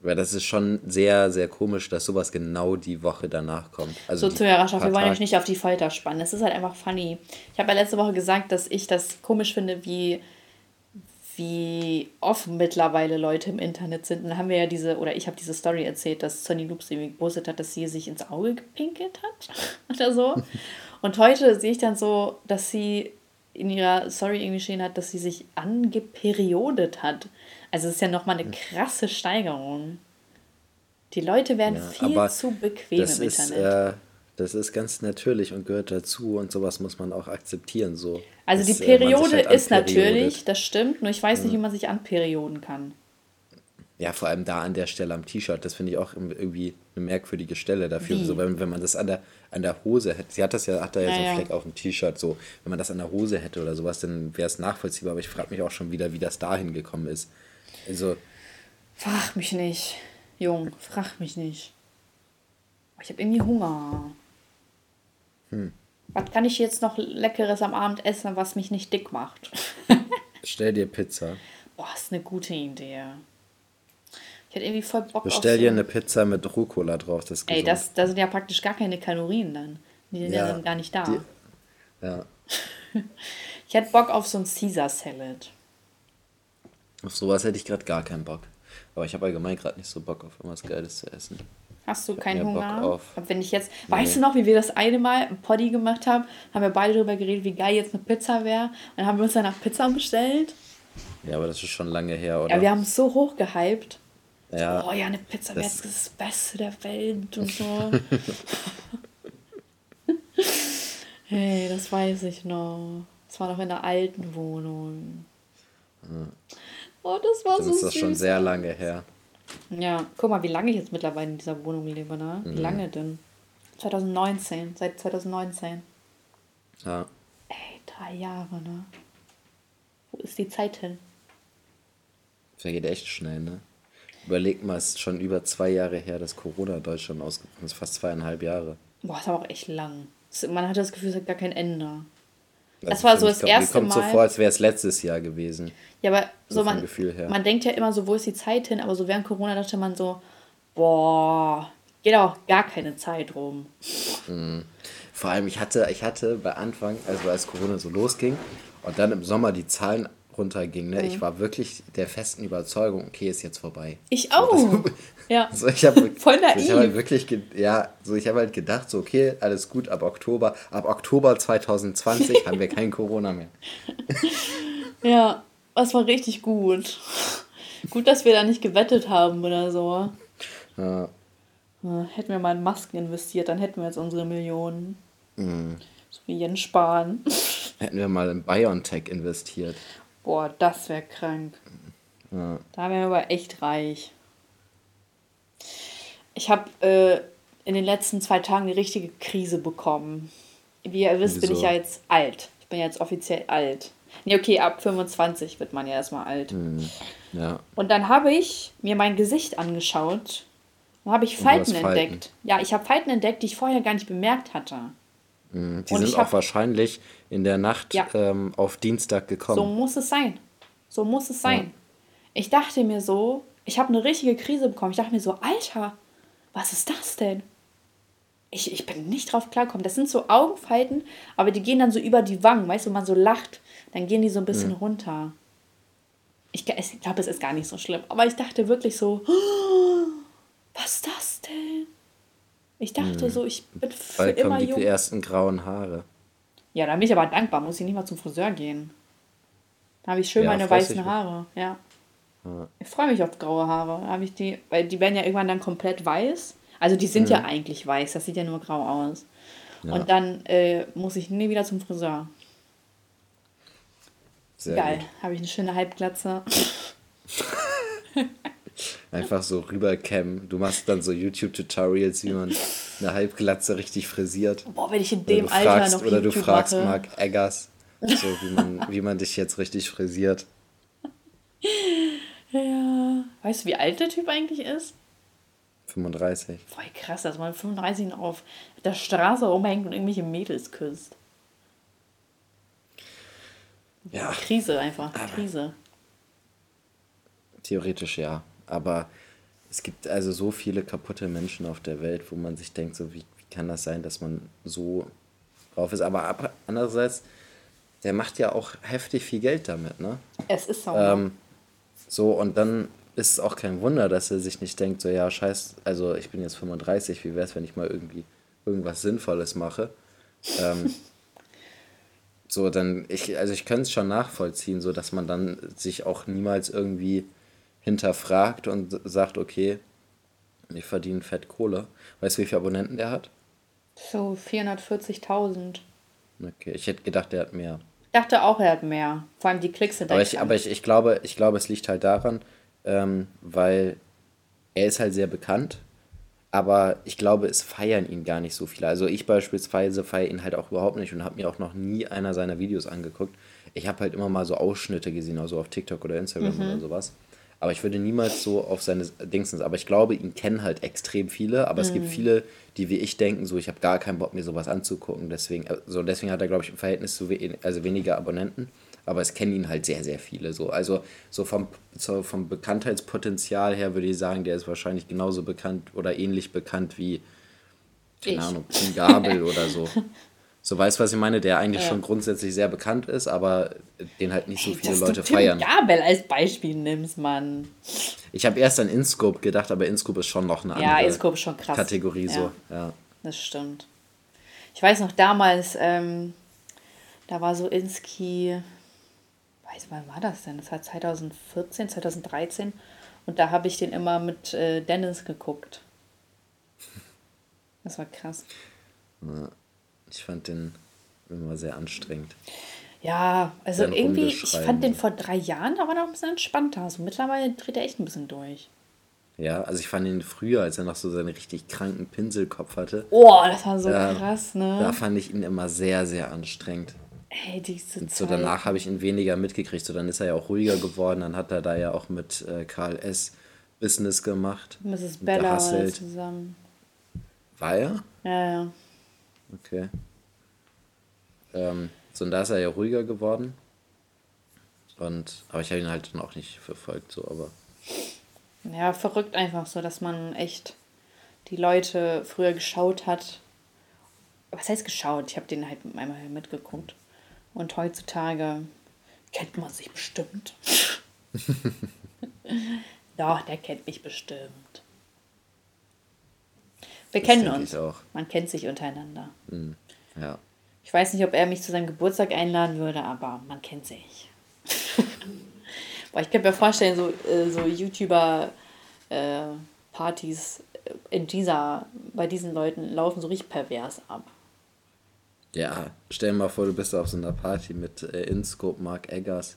Weil das ist schon sehr, sehr komisch, dass sowas genau die Woche danach kommt. Also so zur Hörerschaft, wir wollen euch nicht auf die Folter spannen. Es ist halt einfach funny. Ich habe ja letzte Woche gesagt, dass ich das komisch finde, wie, wie offen mittlerweile Leute im Internet sind. Und dann haben wir ja diese, oder ich habe diese Story erzählt, dass Sonny Loops irgendwie gepostet hat, dass sie sich ins Auge gepinkelt hat oder so. Und heute sehe ich dann so, dass sie in ihrer Story irgendwie stehen hat, dass sie sich angeperiodet hat. Also es ist ja nochmal eine krasse Steigerung. Die Leute werden ja, viel zu bequem im ist, Internet. Äh, das ist ganz natürlich und gehört dazu und sowas muss man auch akzeptieren. So. Also die äh, Periode halt ist natürlich, das stimmt, nur ich weiß nicht, wie man sich anperioden kann. Ja, vor allem da an der Stelle am T-Shirt, das finde ich auch irgendwie eine merkwürdige Stelle dafür. So, wenn, wenn man das an der, an der Hose hätte, sie hat das ja, hat da ja, ja so einen Fleck auf dem T-Shirt, so, wenn man das an der Hose hätte oder sowas, dann wäre es nachvollziehbar, aber ich frage mich auch schon wieder, wie das dahin gekommen ist. Also. Frag mich nicht, Jung, frag mich nicht. Ich habe irgendwie Hunger. Hm. Was kann ich jetzt noch Leckeres am Abend essen, was mich nicht dick macht? Stell dir Pizza. Boah, ist eine gute Idee. Ich hätte irgendwie voll Bock Bestell dir so eine Pizza mit Rucola drauf. Das Ey, das, da sind ja praktisch gar keine Kalorien dann. Die sind ja, ja dann gar nicht da. Die, ja. ich hätte Bock auf so ein Caesar Salad. Auf sowas hätte ich gerade gar keinen Bock. Aber ich habe allgemein gerade nicht so Bock auf irgendwas Geiles zu essen. Hast du keinen Hunger? Bock auf. Wenn ich jetzt, nee. weißt du noch, wie wir das eine Mal im Poddy gemacht haben, haben wir beide darüber geredet, wie geil jetzt eine Pizza wäre. Und dann haben wir uns danach Pizza bestellt. Ja, aber das ist schon lange her, oder? Ja, wir haben es so hoch gehypt. Ja, oh ja, eine Pizza wäre das, das Beste der Welt und so. hey, das weiß ich noch. Das war noch in der alten Wohnung. Oh, das war Dann so ist das süß. schon sehr lange her. Ja, guck mal, wie lange ich jetzt mittlerweile in dieser Wohnung lebe, ne? Wie mhm. lange denn? 2019, seit 2019. Ja. Ey, drei Jahre, ne? Wo ist die Zeit hin? Vergeht echt schnell, ne? Überleg mal, es ist schon über zwei Jahre her, dass Corona in Deutschland ausgebrochen ist. Fast zweieinhalb Jahre. Boah, ist aber auch echt lang. Man hat das Gefühl, es hat gar kein Ende. Das war so das kommt, erste Mal. Mir kommt so vor, als wäre es letztes Jahr gewesen. Ja, aber so, so man, man denkt ja immer so, wo ist die Zeit hin? Aber so während Corona dachte man so, boah, geht auch gar keine Zeit rum. Mhm. Vor allem, ich hatte, ich hatte bei Anfang, also als Corona so losging und dann im Sommer die Zahlen runterging, ne, mhm. ich war wirklich der festen Überzeugung, okay, ist jetzt vorbei. Ich auch. So, ja. So, ich hab, Voll naiv. So, ich habe halt wirklich, ja, so ich habe halt gedacht, so okay, alles gut, ab Oktober, ab Oktober 2020 haben wir kein Corona mehr. ja, das war richtig gut. Gut, dass wir da nicht gewettet haben oder so. Ja. Hätten wir mal in Masken investiert, dann hätten wir jetzt unsere Millionen. Mhm. So wie Jens Spahn. Hätten wir mal in BioNTech investiert. Boah, das wäre krank. Ja. Da wären wir aber echt reich. Ich habe äh, in den letzten zwei Tagen eine richtige Krise bekommen. Wie ihr wisst, Wieso? bin ich ja jetzt alt. Ich bin jetzt offiziell alt. Nee, okay, ab 25 wird man ja erstmal alt. Mhm. Ja. Und dann habe ich mir mein Gesicht angeschaut und habe ich Falten entdeckt. Ja, ich habe Falten entdeckt, die ich vorher gar nicht bemerkt hatte. Mhm, die und sind auch wahrscheinlich in der Nacht ja. ähm, auf Dienstag gekommen. So muss es sein. So muss es sein. Ja. Ich dachte mir so, ich habe eine richtige Krise bekommen. Ich dachte mir so, Alter, was ist das denn? Ich, ich bin nicht drauf klargekommen. Das sind so Augenfalten, aber die gehen dann so über die Wangen. Weißt du, wenn man so lacht, dann gehen die so ein bisschen mhm. runter. Ich, ich glaube, es ist gar nicht so schlimm. Aber ich dachte wirklich so, oh, was ist das denn? Ich dachte mhm. so, ich bin für Bald immer kommen die ersten grauen Haare. Ja, da bin ich aber dankbar, muss ich nicht mal zum Friseur gehen. Da habe ich schön ja, meine weißen Haare, ja. ja. Ich freue mich auf graue Haare. Habe ich die, weil die werden ja irgendwann dann komplett weiß. Also die sind mhm. ja eigentlich weiß, das sieht ja nur grau aus. Ja. Und dann äh, muss ich nie wieder zum Friseur. Sehr Geil, habe ich eine schöne Halbglatze. Einfach so rübercammen. Du machst dann so YouTube-Tutorials, wie man eine Halbglatze richtig frisiert. Boah, wenn ich in dem Alter fragst, noch Oder YouTube du fragst mache. Mark Eggers, so wie man, wie man dich jetzt richtig frisiert. Ja. Weißt du, wie alt der Typ eigentlich ist? 35. Voll krass, dass man 35 noch auf der Straße rumhängt und irgendwelche Mädels küsst. Ja. Krise einfach. Krise. Theoretisch ja. Aber es gibt also so viele kaputte Menschen auf der Welt, wo man sich denkt, so wie, wie kann das sein, dass man so drauf ist. Aber andererseits, der macht ja auch heftig viel Geld damit, ne? Es ist so. Ähm, so, und dann ist es auch kein Wunder, dass er sich nicht denkt, so, ja, scheiß, also ich bin jetzt 35, wie wäre es, wenn ich mal irgendwie irgendwas Sinnvolles mache? Ähm, so, dann, ich, also ich könnte es schon nachvollziehen, so dass man dann sich auch niemals irgendwie hinterfragt und sagt, okay, ich verdiene fett Kohle. Weißt du, wie viele Abonnenten der hat? So 440.000. Okay, ich hätte gedacht, der hat mehr. Ich dachte auch, er hat mehr. Vor allem die Klicks sind Aber ich, aber ich, ich, glaube, ich glaube, es liegt halt daran, ähm, weil er ist halt sehr bekannt, aber ich glaube, es feiern ihn gar nicht so viele. Also ich beispielsweise feiere ihn halt auch überhaupt nicht und habe mir auch noch nie einer seiner Videos angeguckt. Ich habe halt immer mal so Ausschnitte gesehen, also auf TikTok oder Instagram mhm. oder sowas. Aber ich würde niemals so auf seine Dingsens. Aber ich glaube, ihn kennen halt extrem viele. Aber mhm. es gibt mhm. viele, die wie ich denken, so ich habe gar keinen Bock, mir sowas anzugucken. Deswegen, also deswegen hat er, glaube ich, im Verhältnis zu we also weniger Abonnenten. Aber es kennen ihn halt sehr, sehr viele. So. Also so vom, so vom Bekanntheitspotenzial her würde ich sagen, der ist wahrscheinlich genauso bekannt oder ähnlich bekannt wie, keine ich. Ahnung, Gabel oder so. So weißt du, was ich meine? Der eigentlich ja. schon grundsätzlich sehr bekannt ist, aber den halt nicht so viele Dass Leute du Tim feiern. Gabel als Beispiel nimmst, Mann. Ich habe erst an InScope gedacht, aber InScope ist schon noch eine andere ja, InScope ist schon krass. Kategorie. So. Ja, Das stimmt. Ich weiß noch damals, ähm, da war so Inski, weiß wann war das denn? Das war 2014, 2013 und da habe ich den immer mit äh, Dennis geguckt. Das war krass. Ja. Ich fand den immer sehr anstrengend. Ja, also Dann irgendwie, ich fand den vor drei Jahren, da war noch ein bisschen entspannter. Also mittlerweile dreht er echt ein bisschen durch. Ja, also ich fand ihn früher, als er noch so seinen richtig kranken Pinselkopf hatte. Oh, das war so äh, krass, ne? Da fand ich ihn immer sehr, sehr anstrengend. Ey, diese Und so danach habe ich ihn weniger mitgekriegt. So, dann ist er ja auch ruhiger geworden. Dann hat er da ja auch mit äh, Karl S. Business gemacht. Mrs. Bella zusammen. War er? Ja, ja. Okay. Ähm, so, und da ist er ja ruhiger geworden. Und, aber ich habe ihn halt dann auch nicht verfolgt, so, aber. Ja, verrückt einfach so, dass man echt die Leute früher geschaut hat. Was heißt geschaut? Ich habe den halt einmal mitgeguckt. Und heutzutage kennt man sich bestimmt. Doch, der kennt mich bestimmt. Wir das kennen uns. Man kennt sich untereinander. Mhm. Ja. Ich weiß nicht, ob er mich zu seinem Geburtstag einladen würde, aber man kennt sich. Boah, ich könnte mir vorstellen, so, äh, so YouTuber-Partys äh, in dieser, bei diesen Leuten laufen so richtig pervers ab. Ja, stell dir mal vor, du bist auf so einer Party mit äh, Inscope, Mark Eggers,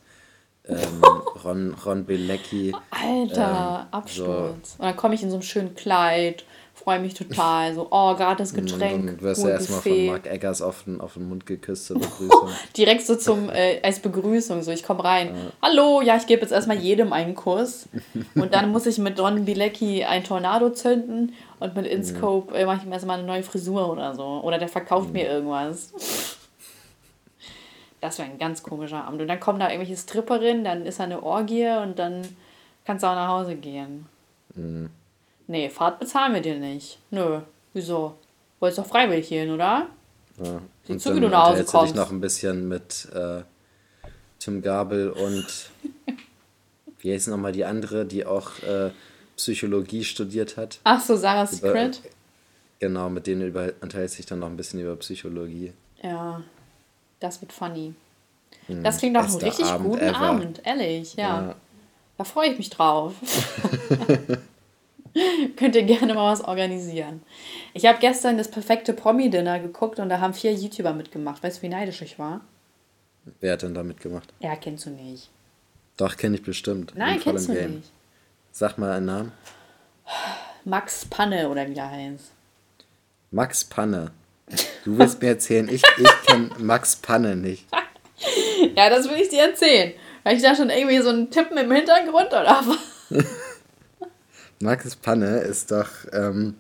ähm, Ron, Ron Bilecki. Alter, ähm, Absturz. So. Und dann komme ich in so einem schönen Kleid freue mich total. So, oh, gratis Getränk. Dann wirst du erstmal von Mark Eggers auf den, auf den Mund geküsst zur Begrüßung. Direkt so zum, äh, als Begrüßung. So, ich komme rein. Ja. Hallo, ja, ich gebe jetzt erstmal jedem einen Kuss. Und dann muss ich mit Don Bilecki ein Tornado zünden und mit InScope äh, mache ich mir erstmal eine neue Frisur oder so. Oder der verkauft mhm. mir irgendwas. Das wäre ein ganz komischer Abend. Und dann kommen da irgendwelche Stripperinnen, dann ist da eine Orgie und dann kannst du auch nach Hause gehen. Mhm. Nee, Fahrt bezahlen wir dir nicht. Nö. Wieso? Wolltest doch freiwillig hier oder? Ja. Sieh und zu, wie du nach Hause kommst. dich noch ein bisschen mit äh, Tim Gabel und wie heißt nochmal die andere, die auch äh, Psychologie studiert hat. Ach so, Sarah Secret. Genau, mit denen unterhält sich dann noch ein bisschen über Psychologie. Ja, das wird funny. Hm, das klingt doch einen richtig Abend guten ever. Abend, ehrlich, ja. ja. Da freue ich mich drauf. Könnt ihr gerne mal was organisieren. Ich habe gestern das perfekte Promi-Dinner geguckt und da haben vier YouTuber mitgemacht. Weißt du, wie neidisch ich war? Wer hat denn da mitgemacht? Ja, kennst du nicht. Doch, kenne ich bestimmt. Nein, kennst du Game. nicht. Sag mal einen Namen. Max Panne oder wie der heißt. Max Panne. Du willst mir erzählen, ich, ich kenne Max Panne nicht. ja, das will ich dir erzählen. Weil ich da schon irgendwie so einen Tippen im Hintergrund oder was? Max Panne ist doch. Ähm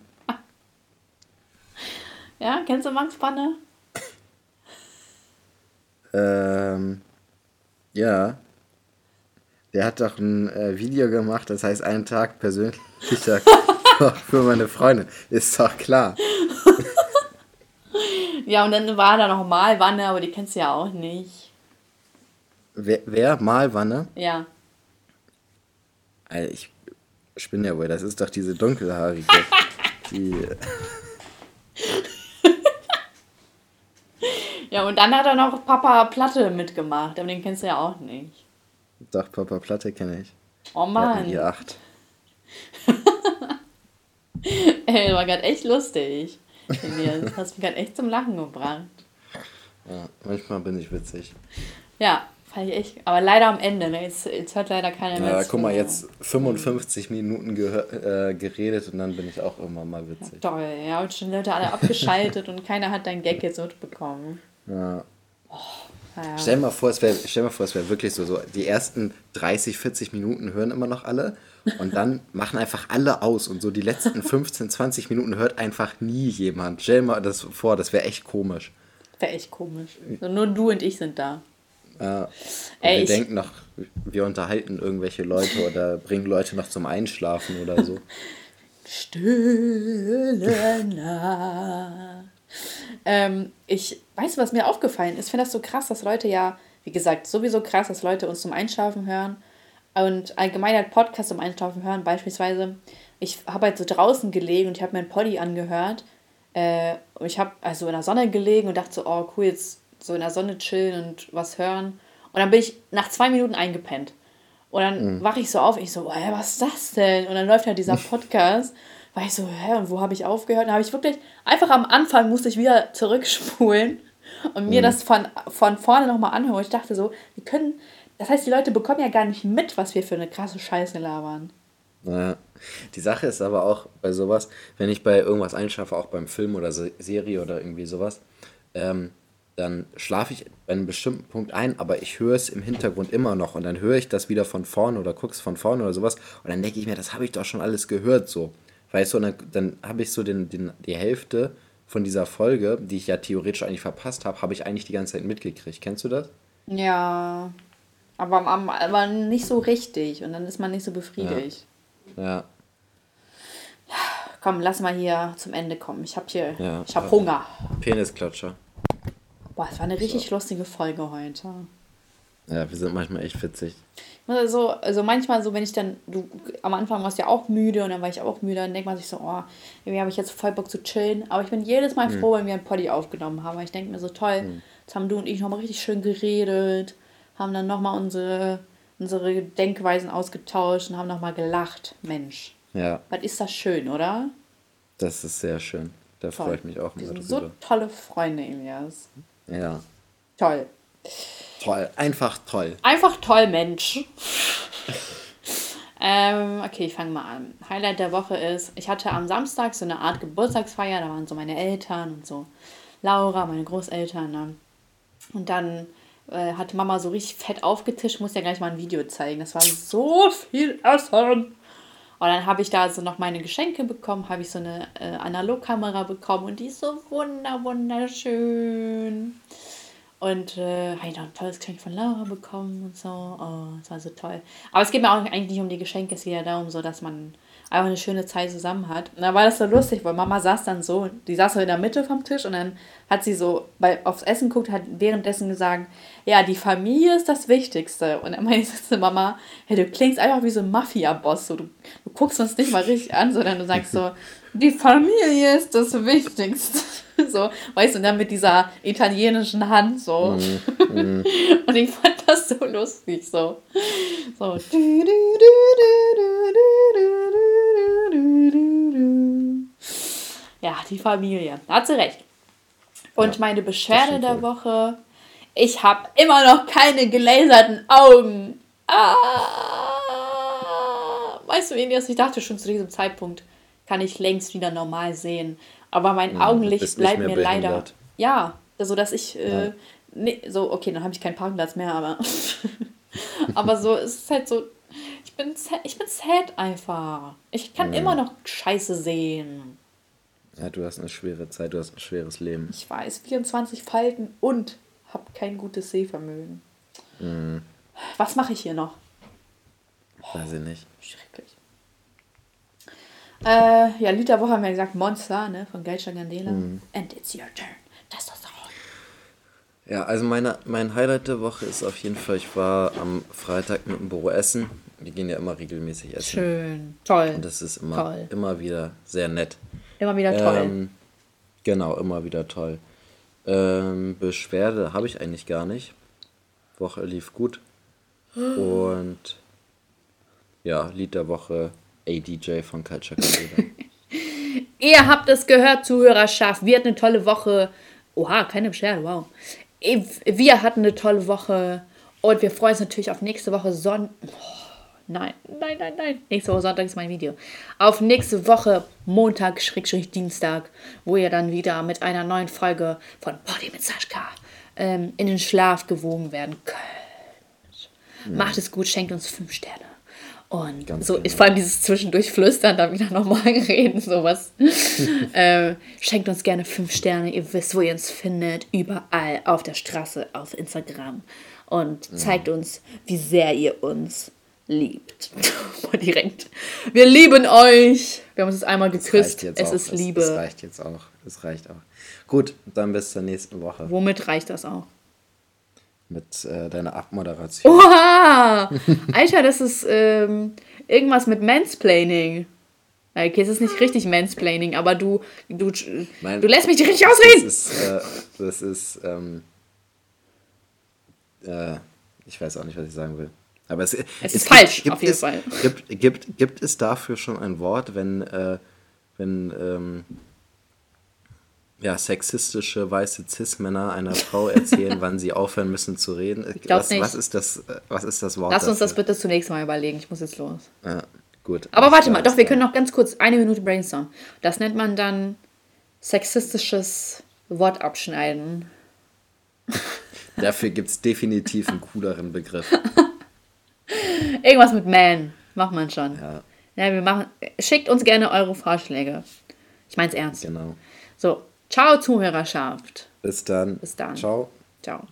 ja, kennst du Max Panne? ähm, ja. Der hat doch ein äh, Video gemacht, das heißt einen Tag persönlicher für meine Freunde. Ist doch klar. ja, und dann war da noch Malwanne, aber die kennst du ja auch nicht. Wer? wer? Malwanne? Ja. Also ich spinne ja wohl, das ist doch diese dunkelhaarige. die. ja, und dann hat er noch Papa Platte mitgemacht, aber den kennst du ja auch nicht. Doch, Papa Platte kenne ich. Oh Mann. Hier acht. Ey, war gerade echt lustig. Das hast mich gerade echt zum Lachen gebracht. Ja, manchmal bin ich witzig. Ja, Fand ich echt. Aber leider am Ende, ne? Jetzt, jetzt hört leider keiner mehr. Ja, guck mal, jetzt 55 Minuten äh, geredet und dann bin ich auch immer mal witzig. Ja, toll, ja. Und schon Leute alle abgeschaltet und keiner hat deinen Gag jetzt mitbekommen. Ja. Oh, ja. Stell dir mal vor, es wäre wär wirklich so, so, die ersten 30, 40 Minuten hören immer noch alle und dann machen einfach alle aus und so die letzten 15, 20 Minuten hört einfach nie jemand. Stell dir mal das vor, das wäre echt komisch. Wäre echt komisch. So, nur du und ich sind da. Ja. Ey, wir denken noch, wir unterhalten irgendwelche Leute oder bringen Leute noch zum Einschlafen oder so. Stille Nacht. ähm, ich weiß, was mir aufgefallen ist. Ich finde das so krass, dass Leute ja, wie gesagt, sowieso krass, dass Leute uns zum Einschlafen hören und allgemein halt Podcasts zum Einschlafen hören. Beispielsweise, ich habe halt so draußen gelegen und ich habe mir ein Poddy angehört. Äh, und ich habe also in der Sonne gelegen und dachte so, oh cool, jetzt so in der Sonne chillen und was hören. Und dann bin ich nach zwei Minuten eingepennt. Und dann mhm. wache ich so auf, ich so, hä, was ist das denn? Und dann läuft halt dieser Podcast. war ich so, hä, und wo habe ich aufgehört? Und dann habe ich wirklich, einfach am Anfang musste ich wieder zurückspulen und mir mhm. das von, von vorne nochmal anhören. Ich dachte so, wir können, das heißt, die Leute bekommen ja gar nicht mit, was wir für eine krasse Scheiße labern. Naja. Die Sache ist aber auch bei sowas, wenn ich bei irgendwas einschlafe, auch beim Film oder Serie oder irgendwie sowas, ähm, dann schlafe ich bei einem bestimmten Punkt ein, aber ich höre es im Hintergrund immer noch und dann höre ich das wieder von vorne oder guck's von vorne oder sowas und dann denke ich mir, das habe ich doch schon alles gehört so. Weißt du, und dann, dann habe ich so den, den, die Hälfte von dieser Folge, die ich ja theoretisch eigentlich verpasst habe, habe ich eigentlich die ganze Zeit mitgekriegt. Kennst du das? Ja, aber, aber nicht so richtig und dann ist man nicht so befriedigt. Ja. ja. Komm, lass mal hier zum Ende kommen. Ich habe hier, ja, ich habe Hunger. Penisklatscher. Boah, es war eine richtig so. lustige Folge heute. Ja, wir sind manchmal echt witzig. Also, also manchmal so, wenn ich dann, du am Anfang warst ja auch müde und dann war ich auch müde, dann denkt man sich so, oh, irgendwie habe ich jetzt voll Bock zu chillen. Aber ich bin jedes Mal mhm. froh, wenn wir ein Poddy aufgenommen haben. Ich denke mir so, toll, mhm. jetzt haben du und ich nochmal richtig schön geredet, haben dann nochmal unsere, unsere Denkweisen ausgetauscht und haben nochmal gelacht. Mensch. Ja. Was ist das schön, oder? Das ist sehr schön. Da freue ich mich auch immer drüber. So tolle Freunde, Elias. Ja. Toll. Toll, einfach toll. Einfach toll, Mensch. ähm, okay, ich fange mal an. Highlight der Woche ist, ich hatte am Samstag so eine Art Geburtstagsfeier, da waren so meine Eltern und so Laura, meine Großeltern. Ne? Und dann äh, hatte Mama so richtig fett aufgetischt, muss ja gleich mal ein Video zeigen. Das war so viel Essen. Und dann habe ich da so noch meine Geschenke bekommen, habe ich so eine äh, Analogkamera bekommen und die ist so wunder, wunderschön. Und äh, habe ich noch ein tolles Geschenk von Laura bekommen und so. Oh, das war so toll. Aber es geht mir auch eigentlich nicht um die Geschenke, es geht ja darum, so dass man einfach eine schöne Zeit zusammen hat. Und da war das so lustig, weil Mama saß dann so, die saß so in der Mitte vom Tisch und dann hat sie so bei, aufs Essen geguckt, hat währenddessen gesagt, ja, die Familie ist das Wichtigste. Und dann meinte Mama, hey, du klingst einfach wie so ein Mafia-Boss, so, du, du guckst uns nicht mal richtig an, sondern du sagst so, die Familie ist das Wichtigste. so, weißt du, und dann mit dieser italienischen Hand so. Mm, mm. und ich fand das so lustig, so. So. Ja, die Familie. Da hat sie recht. Und ja, meine Beschwerde der Woche, ich habe immer noch keine gelaserten Augen. Ah! Weißt du, Elias, ich dachte schon zu diesem Zeitpunkt, kann ich längst wieder normal sehen. Aber mein ja, Augenlicht bleibt mir behindert. leider. Ja, so dass ich. Äh, ja. nee, so, okay, dann habe ich keinen Parkplatz mehr, aber. aber so, es ist halt so. Ich bin, ich bin sad einfach. Ich kann immer noch Scheiße sehen. Ja, du hast eine schwere Zeit, du hast ein schweres Leben. Ich weiß, 24 Falten und hab kein gutes Sehvermögen. Mhm. Was mache ich hier noch? Weiß ich nicht. Schrecklich. Äh, ja, Lied der Woche haben wir gesagt Monster, ne, von Geisha Gandela. Mhm. And it's your turn. Das ist das. Ja, also meine, mein Highlight der Woche ist auf jeden Fall, ich war am Freitag mit dem Büro essen. Wir gehen ja immer regelmäßig essen. Schön, toll. Und das ist immer, toll. immer wieder sehr nett. Immer wieder toll. Ähm, genau, immer wieder toll. Ähm, Beschwerde habe ich eigentlich gar nicht. Woche lief gut. Und ja, Lied der Woche ADJ von Culture Ihr habt es gehört, Zuhörerschaft. Wir hatten eine tolle Woche. Oha, keine Beschwerde, wow. Wir hatten eine tolle Woche und wir freuen uns natürlich auf nächste Woche Sonntag. Oh, nein, nein, nein, nein. Nächste Woche Sonntag ist mein Video. Auf nächste Woche Montag, Schrägstrich Dienstag, wo ihr dann wieder mit einer neuen Folge von Body mit Sascha ähm, in den Schlaf gewogen werden könnt. Mhm. Macht es gut, schenkt uns fünf Sterne. Und Ganz so, genau. vor allem dieses zwischendurch flüstern, dann wieder normal reden, sowas. äh, schenkt uns gerne fünf Sterne. Ihr wisst, wo ihr uns findet. Überall auf der Straße, auf Instagram. Und zeigt ja. uns, wie sehr ihr uns liebt. Direkt. Wir lieben euch. Wir haben uns einmal geküsst. Es auch. ist Liebe. Das, das reicht jetzt auch. Das reicht auch. Gut, dann bis zur nächsten Woche. Womit reicht das auch? mit äh, deiner Abmoderation. Oha! Alter, das ist ähm, irgendwas mit Mansplaining. Okay, es ist nicht richtig Mansplaining, aber du, du, mein, du lässt mich richtig ausreden. Das ist, äh, das ist ähm, äh, ich weiß auch nicht, was ich sagen will. Aber es, es, es ist falsch, gibt, auf jeden es, Fall. Gibt, gibt, gibt es dafür schon ein Wort, wenn, äh, wenn ähm, ja, sexistische weiße Cis-Männer einer Frau erzählen, wann sie aufhören müssen zu reden. Ich was, nicht. was ist das, was ist das Wort? Lass uns dafür? das bitte zunächst mal überlegen. Ich muss jetzt los. Ja, Gut. Aber warte mal, doch, wir können noch ganz kurz eine Minute brainstormen. Das nennt man dann sexistisches Wortabschneiden. Dafür gibt es definitiv einen cooleren Begriff. Irgendwas mit Man. Macht man schon. Ja. ja. wir machen. Schickt uns gerne eure Vorschläge. Ich meine es ernst. Genau. So, ciao, Zuhörerschaft. Bis dann. Bis dann. Ciao. Ciao.